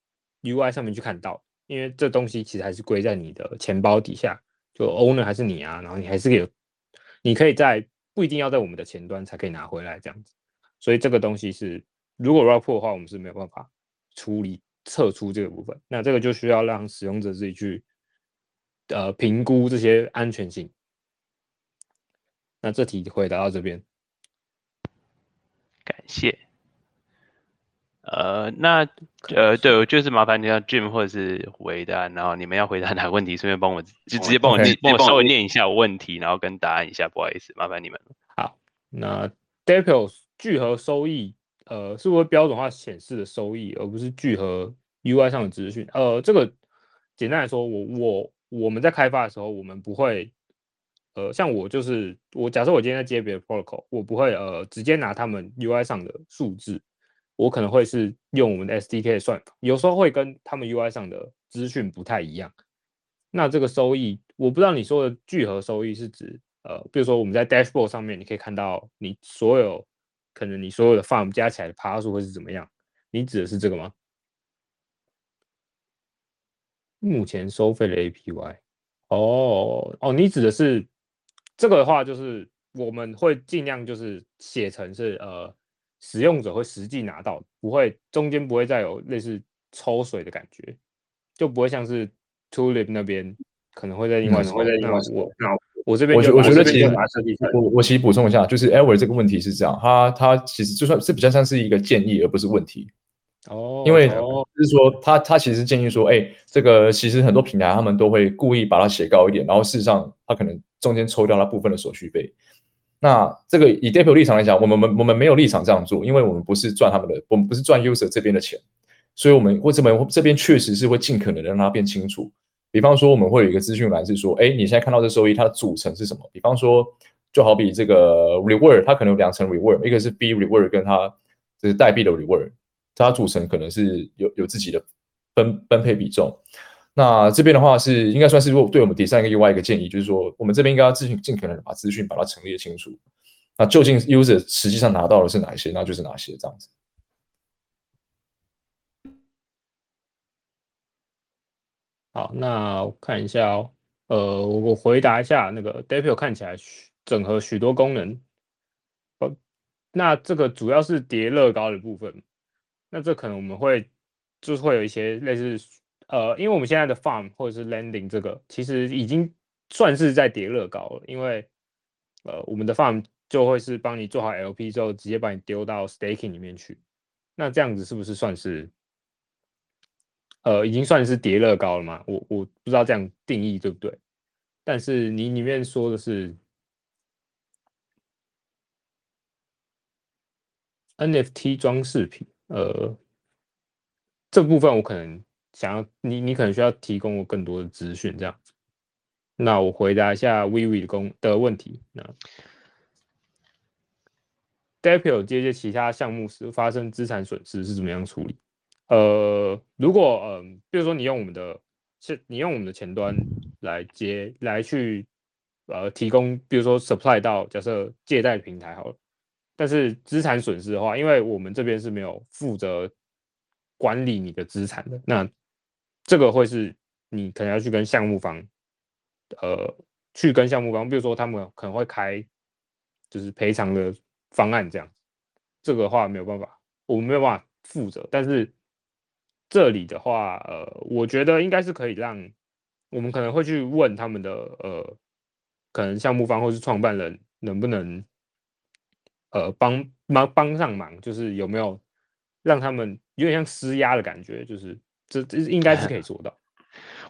UI 上面去看到，因为这东西其实还是归在你的钱包底下，就 owner 还是你啊，然后你还是有，你可以在不一定要在我们的前端才可以拿回来这样子。所以这个东西是如果 report 的话，我们是没有办法处理撤出这个部分。那这个就需要让使用者自己去。呃，评估这些安全性。那这题回答到这边，感谢。呃，那呃，对我就是麻烦你让 Jim 或者是回答，然后你们要回答哪个问题，顺便帮我就直接帮我帮我稍微念一下问题，然后跟答案一下，不好意思，麻烦你们。好，那 Dapio 聚合收益，呃，是不是标准化显示的收益，而不是聚合 UI 上的资讯？呃，这个简单来说，我我。我们在开发的时候，我们不会，呃，像我就是我，假设我今天在接别的 protocol，我不会呃直接拿他们 UI 上的数字，我可能会是用我们的 SDK 算法，有时候会跟他们 UI 上的资讯不太一样。那这个收益，我不知道你说的聚合收益是指，呃，比如说我们在 dashboard 上面，你可以看到你所有可能你所有的 farm 加起来的爬数会是怎么样？你指的是这个吗？目前收费的 APY，哦哦，你指的是这个的话，就是我们会尽量就是写成是呃使用者会实际拿到，不会中间不会再有类似抽水的感觉，就不会像是 Tulip 那边可能会在另外会在另外我那我这边我我觉得其实我我其实补充一下，就是 Ever 这个问题是这样，他他其实就算是比较像是一个建议，而不是问题。哦，因为就是说，他他其实建议说，哎，这个其实很多平台他们都会故意把它写高一点，然后事实上他可能中间抽掉了部分的手续费。那这个以 Dapio 立场来讲，我们我们我们没有立场这样做，因为我们不是赚他们的，我们不是赚 User 这边的钱，所以我们为什么这边确实是会尽可能的让它变清楚。比方说，我们会有一个资讯栏是说，哎，你现在看到这收益它的组成是什么？比方说，就好比这个 Reward，它可能有两层 Reward，一个是 B Reward，跟它就是代币的 Reward。它组成可能是有有自己的分分配比重，那这边的话是应该算是如果对我们第三个 UI 一个建议，就是说我们这边应该要尽尽可能把资讯把它陈列清楚。那究竟 user 实际上拿到的是哪些，那就是哪些这样子。好，那我看一下哦，呃，我回答一下那个 Dapio 看起来整合许多功能，呃，那这个主要是叠乐高的部分。那这可能我们会就是会有一些类似呃，因为我们现在的 farm 或者是 landing 这个其实已经算是在叠乐高了，因为呃我们的 farm 就会是帮你做好 LP 之后，直接把你丢到 staking 里面去。那这样子是不是算是呃已经算是叠乐高了嘛？我我不知道这样定义对不对？但是你里面说的是 NFT 装饰品。呃，这部分我可能想要你，你可能需要提供我更多的资讯，这样子。那我回答一下 Vivi 的公的问题。那 Dapio 接接其他项目时发生资产损失是怎么样处理？呃，如果嗯，比如说你用我们的，是你用我们的前端来接来去呃提供，比如说 supply 到假设借贷平台好了，但是资产损失的话，因为我们这边是没有负责管理你的资产的，那这个会是你可能要去跟项目方，呃，去跟项目方，比如说他们可能会开就是赔偿的方案这样，这个话没有办法，我们没有办法负责，但是这里的话，呃，我觉得应该是可以让。我们可能会去问他们的呃，可能项目方或是创办人能不能呃帮忙帮上忙，就是有没有让他们有点像施压的感觉，就是这这应该是可以 [laughs] 做到。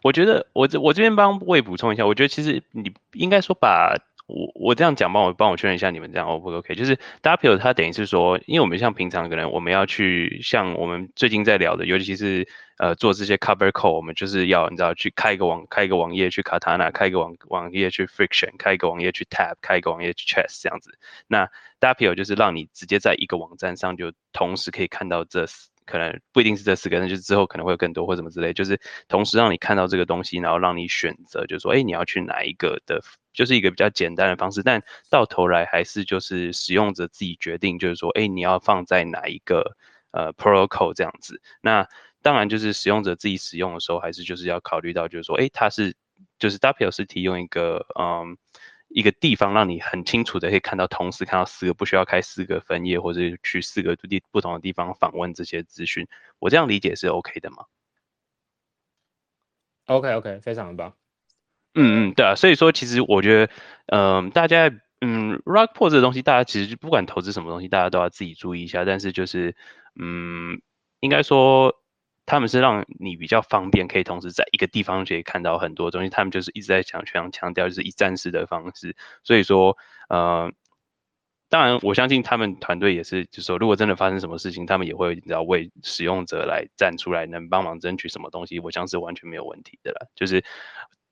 我觉得我这我这边帮魏补充一下，我觉得其实你应该说把。我我这样讲，帮我帮我确认一下，你们这样 O 不 OK？就是 W 它等于是说，因为我们像平常可能我们要去像我们最近在聊的，尤其是呃做这些 Cover Call，我们就是要你知道去开一个网开一个网页去 Katana，开一个网网页去 Friction，开一个网页去 Tab，开一个网页去 Chess 这样子。那 W 就是让你直接在一个网站上就同时可以看到这。可能不一定是这四个，那就是之后可能会有更多或什么之类，就是同时让你看到这个东西，然后让你选择，就是说，哎，你要去哪一个的，就是一个比较简单的方式，但到头来还是就是使用者自己决定，就是说，哎，你要放在哪一个呃 protocol 这样子。那当然就是使用者自己使用的时候，还是就是要考虑到，就是说，哎，它是就是 W 是提供一个嗯。一个地方让你很清楚的可以看到，同时看到四个，不需要开四个分页或者去四个地不同的地方访问这些资讯。我这样理解是 OK 的吗？OK OK，非常棒。嗯嗯，对啊，所以说其实我觉得，嗯，大家嗯，Rockport 这个东西，大家其实不管投资什么东西，大家都要自己注意一下。但是就是，嗯，应该说。他们是让你比较方便，可以同时在一个地方可以看到很多东西。他们就是一直在强强强调，就是一站式的方式。所以说，呃，当然我相信他们团队也是，就是说，如果真的发生什么事情，他们也会你知道为使用者来站出来，能帮忙争取什么东西，我相信是完全没有问题的了。就是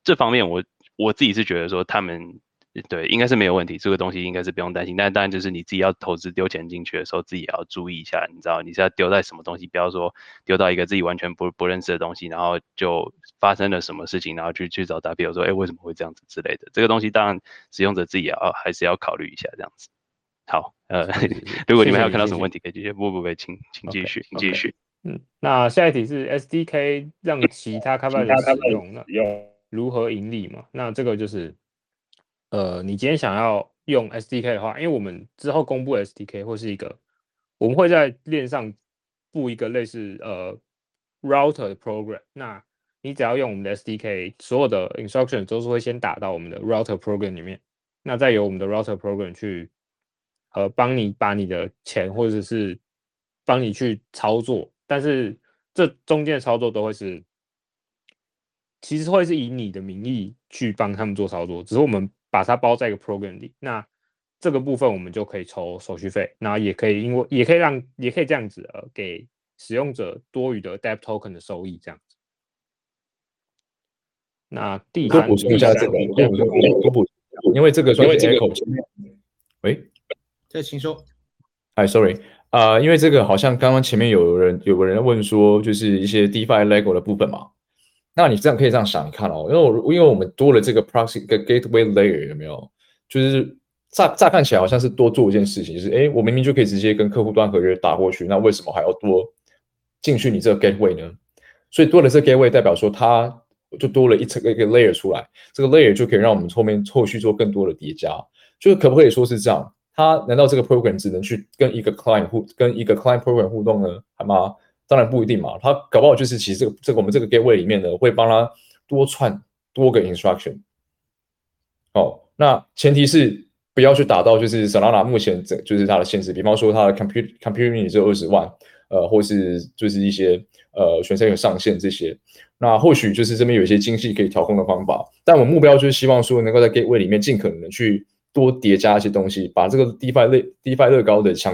这方面，我我自己是觉得说他们。对，应该是没有问题，这个东西应该是不用担心。但当然就是你自己要投资丢钱进去的时候，自己也要注意一下，你知道你是要丢在什么东西，不要说丢到一个自己完全不不认识的东西，然后就发生了什么事情，然后去去找大，比如说，哎，为什么会这样子之类的。这个东西当然使用者自己也要还是要考虑一下这样子。好，呃，如果你们还有看到什么问题，可以继续。不不不，请请继续，继续。嗯，那下一题是 SDK 让其他开发者使用，那如何盈利嘛？那这个就是。呃，你今天想要用 SDK 的话，因为我们之后公布 SDK 或是一个，我们会在链上布一个类似呃 router 的 program。那你只要用我们的 SDK，所有的 instruction 都是会先打到我们的 router program 里面，那再由我们的 router program 去呃帮你把你的钱或者是帮你去操作，但是这中间的操作都会是，其实会是以你的名义去帮他们做操作，只是我们。把它包在一个 program 里，那这个部分我们就可以抽手续费，那也可以，因为也可以让，也可以这样子，呃，给使用者多余的 debt token 的收益，这样子。那第三，补充一下这个，补补，因为这个因为这个，喂，再请说。哎，sorry，啊，因为这个好像刚刚前面有人有个人问说，就是一些 DeFi Lego 的部分嘛。那你这样可以这样想，你看哦，因为我因为我们多了这个 proxy 个 gateway layer 有没有？就是乍乍看起来好像是多做一件事情，就是哎，我明明就可以直接跟客户端合约打过去，那为什么还要多进去你这个 gateway 呢？所以多了这 gateway 代表说它就多了一层一个 layer 出来，这个 layer 就可以让我们后面后续做更多的叠加。就是可不可以说是这样？它难道这个 program 只能去跟一个 client 互跟一个 client program 互动呢？好吗？当然不一定嘛，他搞不好就是其实这个这个我们这个 gateway 里面呢，会帮他多串多个 instruction。哦，那前提是不要去打到就是 Solana 目前这就是它的限制，比方说它的 compute computing 只有二十万，呃，或是就是一些呃全身有上限这些，那或许就是这边有一些精细可以调控的方法，但我目标就是希望说能够在 gateway 里面尽可能的去多叠加一些东西，把这个 DeFi 类 DeFi 乐高的强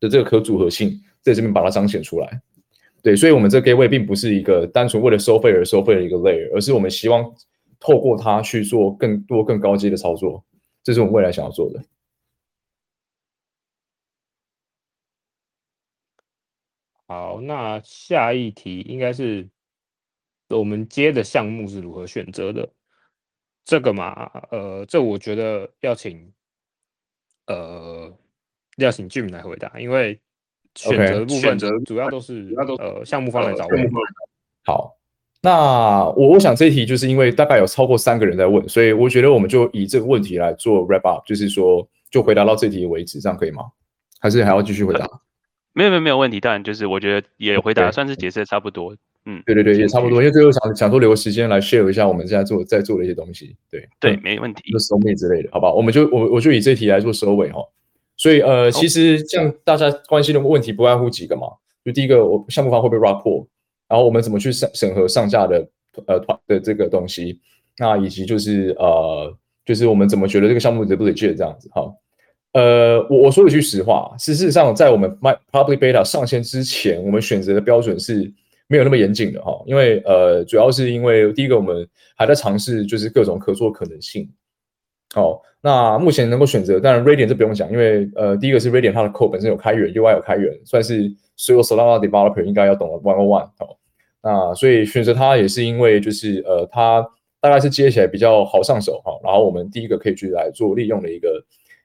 的这个可组合性。在这边把它彰显出来，对，所以，我们这 gateway 并不是一个单纯为了收费而收费的一个 layer，而是我们希望透过它去做更多更高阶的操作，这是我们未来想要做的。好，那下一题应该是我们接的项目是如何选择的？这个嘛，呃，这我觉得要请呃要请 Jim 来回答，因为选择部分主要都是呃项目方来找我。好，那我我想这一题就是因为大概有超过三个人在问，所以我觉得我们就以这个问题来做 wrap up，就是说就回答到这题为止，这样可以吗？还是还要继续回答？没有没有没有问题，当然就是我觉得也回答算是解释的差不多。嗯，对对对，也差不多，因为最后想想多留个时间来 share 一下我们现在做在做的一些东西。对对，没问题。就收尾之类的，好吧？我们就我我就以这题来做收尾哈。所以呃，其实像大家关心的问题不外乎几个嘛，就第一个，我项目方会不会 rapport，然后我们怎么去审审核上架的呃团的这个东西，那以及就是呃，就是我们怎么觉得这个项目值不值借这样子哈。呃，我我说一句实话，事实上在我们 my public beta 上线之前，我们选择的标准是没有那么严谨的哈，因为呃，主要是因为第一个我们还在尝试就是各种合作可能性。好，那目前能够选择，当然 Radiant 这不用讲，因为呃，第一个是 Radian 它的 code 本身有开源，UI 有开源，算是所有 Solana developer 应该要懂的 one on one。好，那所以选择它也是因为就是呃，它大概是接起来比较好上手哈，然后我们第一个可以去来做利用的一个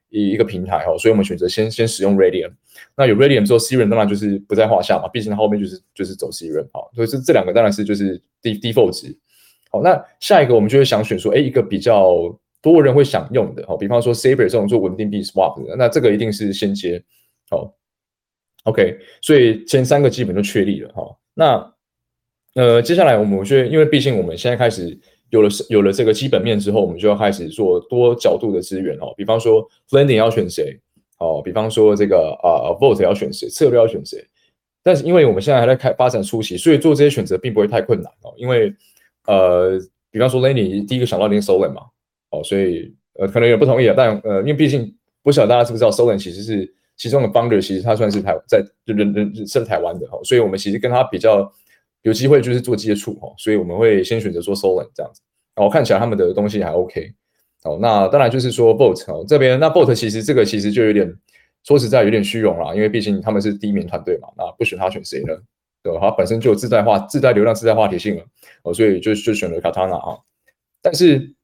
一一个平台哈，所以我们选择先先使用 Radian。那有 Radian 之后，Serum 当然就是不在话下嘛，毕竟它后面就是就是走 Serum 好，所以这这两个当然是就是 default 值。好，那下一个我们就会想选说，哎，一个比较。多人会想用的，哦，比方说 Saber 这种做稳定币 swap 的，那这个一定是先接，好，OK，所以前三个基本就确立了，哈，那呃，接下来我们我觉得，因为毕竟我们现在开始有了有了这个基本面之后，我们就要开始做多角度的资源，哦，比方说 Lending 要选谁，哦，比方说这个啊 Vote 要选谁，策略要选谁，但是因为我们现在还在开发展初期，所以做这些选择并不会太困难哦。因为呃比方说 LANY 第一个想到零 SOLEN 嘛哦，所以呃，可能有不同意啊，但呃，因为毕竟不晓得大家知不知道，Solan 其实是其中的 founder，其实他算是台在就人人是台湾的哈，所以我们其实跟他比较有机会就是做接触哈，所以我们会先选择做 Solan 这样子，然后看起来他们的东西还 OK，哦，那当然就是说 Boat 哦这边，那 Boat 其实这个其实就有点说实在有点虚荣啦，因为毕竟他们是第一名团队嘛，那不选他选谁呢？对吧？他本身就有自带化自带流量自带话题性了，哦，所以就就选了 Katana 啊，但是。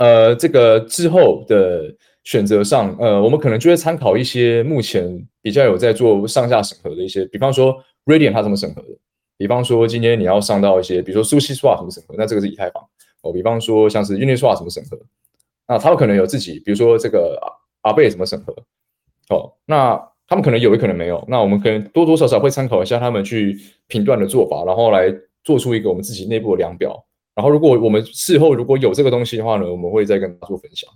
呃，这个之后的选择上，呃，我们可能就会参考一些目前比较有在做上下审核的一些，比方说 Radiant 它怎么审核的，比方说今天你要上到一些，比如说 SushiSwap 怎么审核，那这个是以太坊哦，比方说像是 Uniswap 怎么审核，那他们可能有自己，比如说这个阿贝怎么审核，哦，那他们可能有，也可能没有，那我们可能多多少少会参考一下他们去评断的做法，然后来做出一个我们自己内部的量表。然后，如果我们事后如果有这个东西的话呢，我们会再跟大家做分享。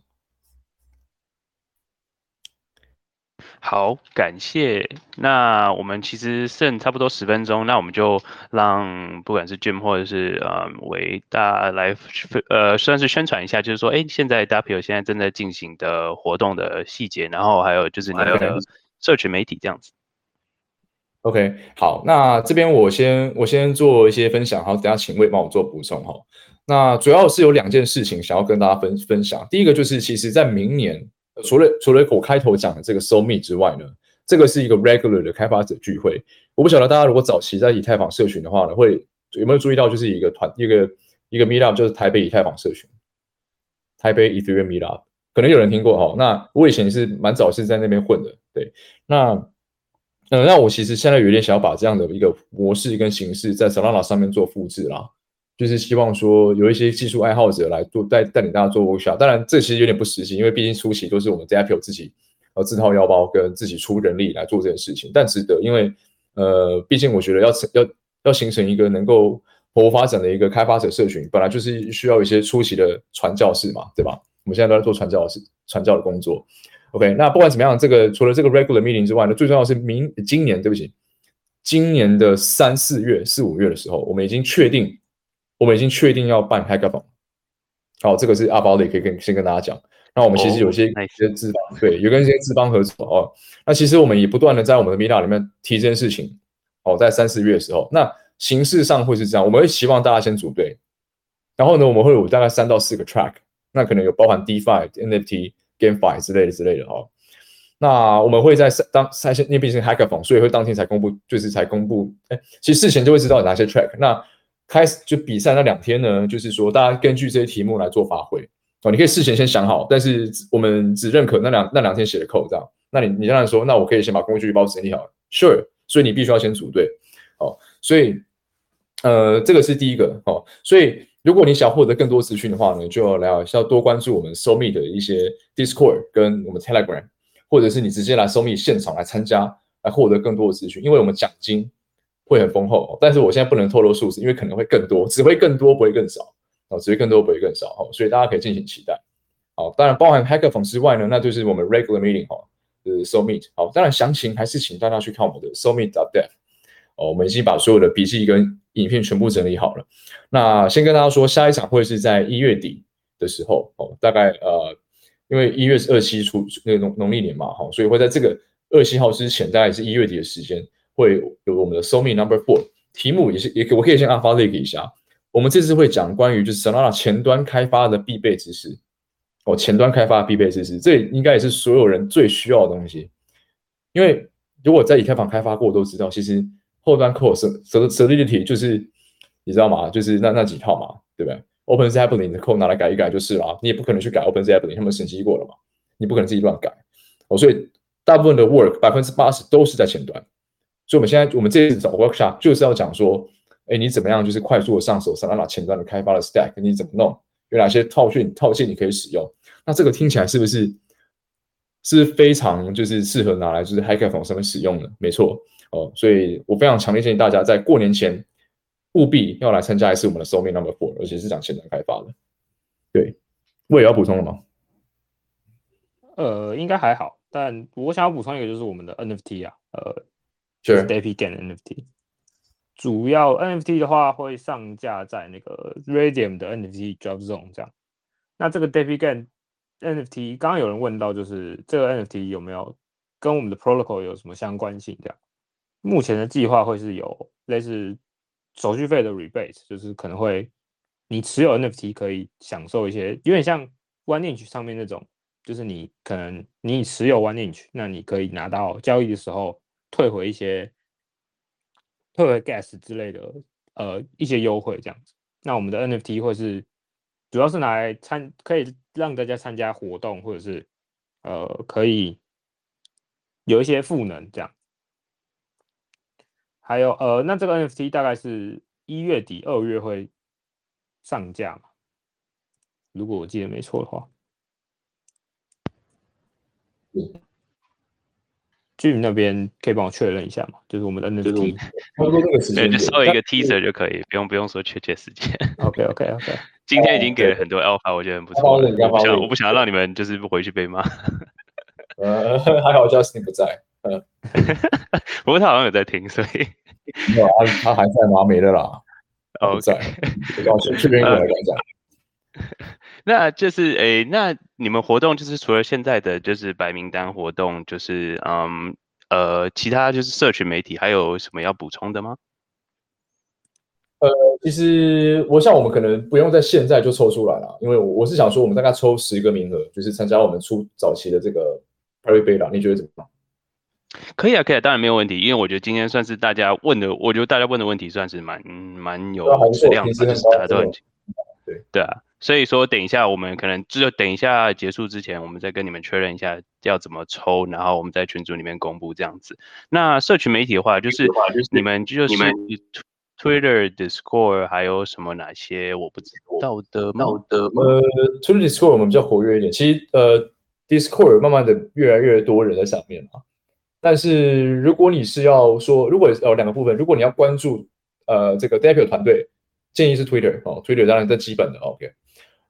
好，感谢。那我们其实剩差不多十分钟，那我们就让不管是 Jim 或者是呃维大家来呃算是宣传一下，就是说，哎，现在 W 现在正在进行的活动的细节，然后还有就是你的社群媒体这样子。OK，好，那这边我先我先做一些分享，好，等下请魏帮我做补充哈。那主要是有两件事情想要跟大家分分享。第一个就是，其实在明年，除了除了我开头讲的这个 So Me 之外呢，这个是一个 regular 的开发者聚会。我不晓得大家如果早期在以太坊社群的话呢，会有没有注意到，就是一个团一个一个 Meetup，就是台北以太坊社群，台北 Ethereum Meetup，可能有人听过哈。那我以前是蛮早是在那边混的，对，那。呃，那我其实现在有点想要把这样的一个模式跟形式在 Solana 上面做复制啦，就是希望说有一些技术爱好者来做带带领大家做 workshop。当然，这其实有点不实际，因为毕竟初期都是我们 ZIP 自己呃自掏腰包跟自己出人力来做这件事情，但值得，因为呃，毕竟我觉得要要要形成一个能够蓬勃发展的一个开发者社群，本来就是需要一些初期的传教士嘛，对吧？我们现在都在做传教士传教的工作。OK，那不管怎么样，这个除了这个 regular meeting 之外呢，最重要是明今年，对不起，今年的三四月、四五月的时候，我们已经确定，我们已经确定要办 hackathon。好，这个是阿包的，可以跟先跟大家讲。那我们其实有些一些资方，对，有跟一些资方合作哦。那其实我们也不断的在我们的 meetup 里面提这件事情。哦，在三四月的时候，那形式上会是这样，我们会希望大家先组队，然后呢，我们会有大概三到四个 track，那可能有包含 DeFi、NFT。Game Five 之类的之类的哦，那我们会在当赛前，因为毕竟 Hackathon，所以会当天才公布，就是才公布。哎，其实事前就会知道有哪些 track。那开始就比赛那两天呢，就是说大家根据这些题目来做发挥哦。你可以事前先想好，但是我们只认可那两那两天写的 code 这样。那你你当然说，那我可以先把工具包整理好，Sure。所以你必须要先组队，哦，所以呃，这个是第一个哦。所以如果你想获得更多资讯的话呢，就要来要多关注我们 SoMe 的一些 Discord 跟我们 Telegram，或者是你直接来 SoMe 现场来参加，来获得更多的资讯，因为我们奖金。会很丰厚，但是我现在不能透露数字，因为可能会更多，只会更多不会更少，哦，只会更多不会更少，哦，所以大家可以进行期待，好，当然包含 Hackathon 之外呢，那就是我们 Regular Meeting 哈，就是 So Meet，好，当然详情还是请大家去看我们的 So Meet Dev，哦，我们已经把所有的笔记跟影片全部整理好了，那先跟大家说，下一场会是在一月底的时候，哦，大概呃，因为一月是二七出那个农农历年嘛，哈，所以会在这个二七号之前，大概是一月底的时间。会有我们的 SoMe Number Four 题目也是也可我可以先 Alpha Link 一下。我们这次会讲关于就是 Solana 前端开发的必备知识哦，前端开发必备知识，这应该也是所有人最需要的东西。因为如果在以太坊开发过，都知道其实后端 code solidity 就是你知道吗？就是那那几套嘛，对不对？Open Zeppelin 的 code 拿来改一改就是了，你也不可能去改 Open Zeppelin，他们审计过了嘛，你不可能自己乱改哦。所以大部分的 work 百分之八十都是在前端。所以，我们现在我们这次找 workshop 就是要讲说，哎，你怎么样就是快速的上手 Solana 前端的开发的 stack，你怎么弄？有哪些套讯套件你可以使用？那这个听起来是不是是非常就是适合拿来就是 Hackathon 上面使用的？没错哦，所以我非常强烈建议大家在过年前务必要来参加一次我们的 SoMe Number Four，而且是讲前端开发的。对，我也要补充了吗？呃，应该还好，但我想要补充一个就是我们的 NFT 啊，呃。就是 Depi Gain NFT，主要 NFT 的话会上架在那个 Radium 的 NFT Drop Zone 这样。那这个 Depi Gain NFT，刚刚有人问到，就是这个 NFT 有没有跟我们的 Protocol 有什么相关性？这样，目前的计划会是有类似手续费的 Rebate，就是可能会你持有 NFT 可以享受一些，有点像 OneInch 上面那种，就是你可能你持有 OneInch，那你可以拿到交易的时候。退回一些，退回 gas 之类的，呃，一些优惠这样子。那我们的 NFT 会是，主要是拿来参，可以让大家参加活动，或者是，呃，可以有一些赋能这样。还有，呃，那这个 NFT 大概是一月底、二月会上架嘛？如果我记得没错的话。Jim 那边可以帮我确认一下吗？就是我们的 NFT，差不多那个时间，对，就稍微一个 teaser 就可以，不用不用说确切时间。OK OK OK，[laughs] 今天已经给了很多 alpha，我觉得很不错。我不想我不想要让你们就是不回去被骂。呃，还好 Justin 不在，嗯，不过他好像有在听，所以没有他他还在吗？没了啦。哦，在，我先去边过来讲讲。[laughs] 那就是诶，那你们活动就是除了现在的就是白名单活动，就是嗯呃，其他就是社群媒体还有什么要补充的吗？呃，其实我想我们可能不用在现在就抽出来了，因为我我是想说，我们大概抽十个名额，就是参加我们出早期的这个 Private Beta，你觉得怎么样？可以啊，可以啊，当然没有问题，因为我觉得今天算是大家问的，我觉得大家问的问题算是蛮蛮有质量的，就是大家都很对对啊。所以说，等一下我们可能只有等一下结束之前，我们再跟你们确认一下要怎么抽，然后我们在群组里面公布这样子。那社群媒体的话，就是你们就是你们 Twitter、Discord 还有什么哪些我不知道的吗？呃，Twitter、Discord 我们比较活跃一点。其实呃，Discord 慢慢的越来越多人在上面嘛。但是如果你是要说，如果呃两个部分，如果你要关注呃这个 Debut 团队，建议是 Twitter 哦，Twitter 当然最基本的 OK。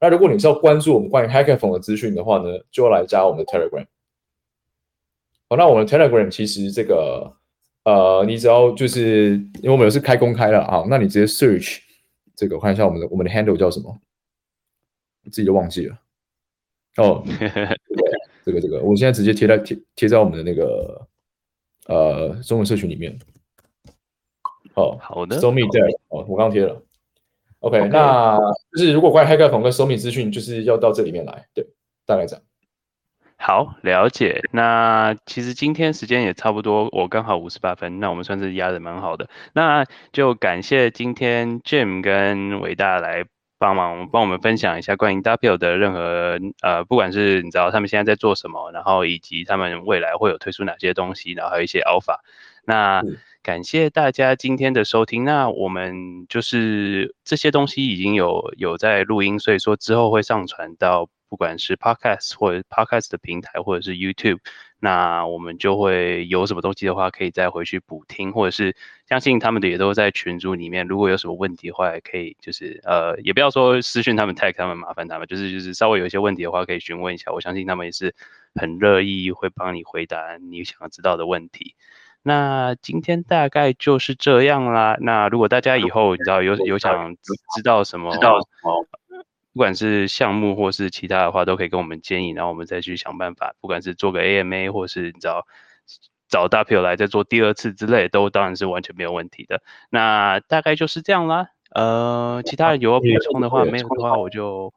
那如果你是要关注我们关于 Hackathon 的资讯的话呢，就要来加我们的 Telegram。好，那我们 Telegram 其实这个呃，你只要就是因为我们是开公开了啊，那你直接 search 这个，看一下我们的我们的 handle 叫什么，自己都忘记了。哦，[laughs] 这个这个，我现在直接贴在贴贴在我们的那个呃中文社群里面。哦，好的，So me there，哦，我刚贴了。OK，那就是如果关于 Hackathon 跟 SoMe 资讯，就是要到这里面来，对，大概这样。好，了解。那其实今天时间也差不多，我刚好五十八分，那我们算是压的蛮好的。那就感谢今天 Jim 跟伟大来帮忙帮我们分享一下关于 W 的任何呃，不管是你知道他们现在在做什么，然后以及他们未来会有推出哪些东西，然后还有一些 Alpha。那感谢大家今天的收听。那我们就是这些东西已经有有在录音，所以说之后会上传到。不管是 podcast 或者 podcast 的平台，或者是 YouTube，那我们就会有什么东西的话，可以再回去补听，或者是相信他们的也都在群组里面。如果有什么问题的话，也可以就是呃，也不要说私讯他们 tag 他们，麻烦他们，就是就是稍微有一些问题的话，可以询问一下。我相信他们也是很乐意会帮你回答你想要知道的问题。那今天大概就是这样啦。那如果大家以后你知道有有想知道什么，知道什么。不管是项目或是其他的话，都可以跟我们建议，然后我们再去想办法。不管是做个 AMA，或是你知道找大朋友来再做第二次之类，都当然是完全没有问题的。那大概就是这样啦。呃，其他人有要补充的话，没有的话我就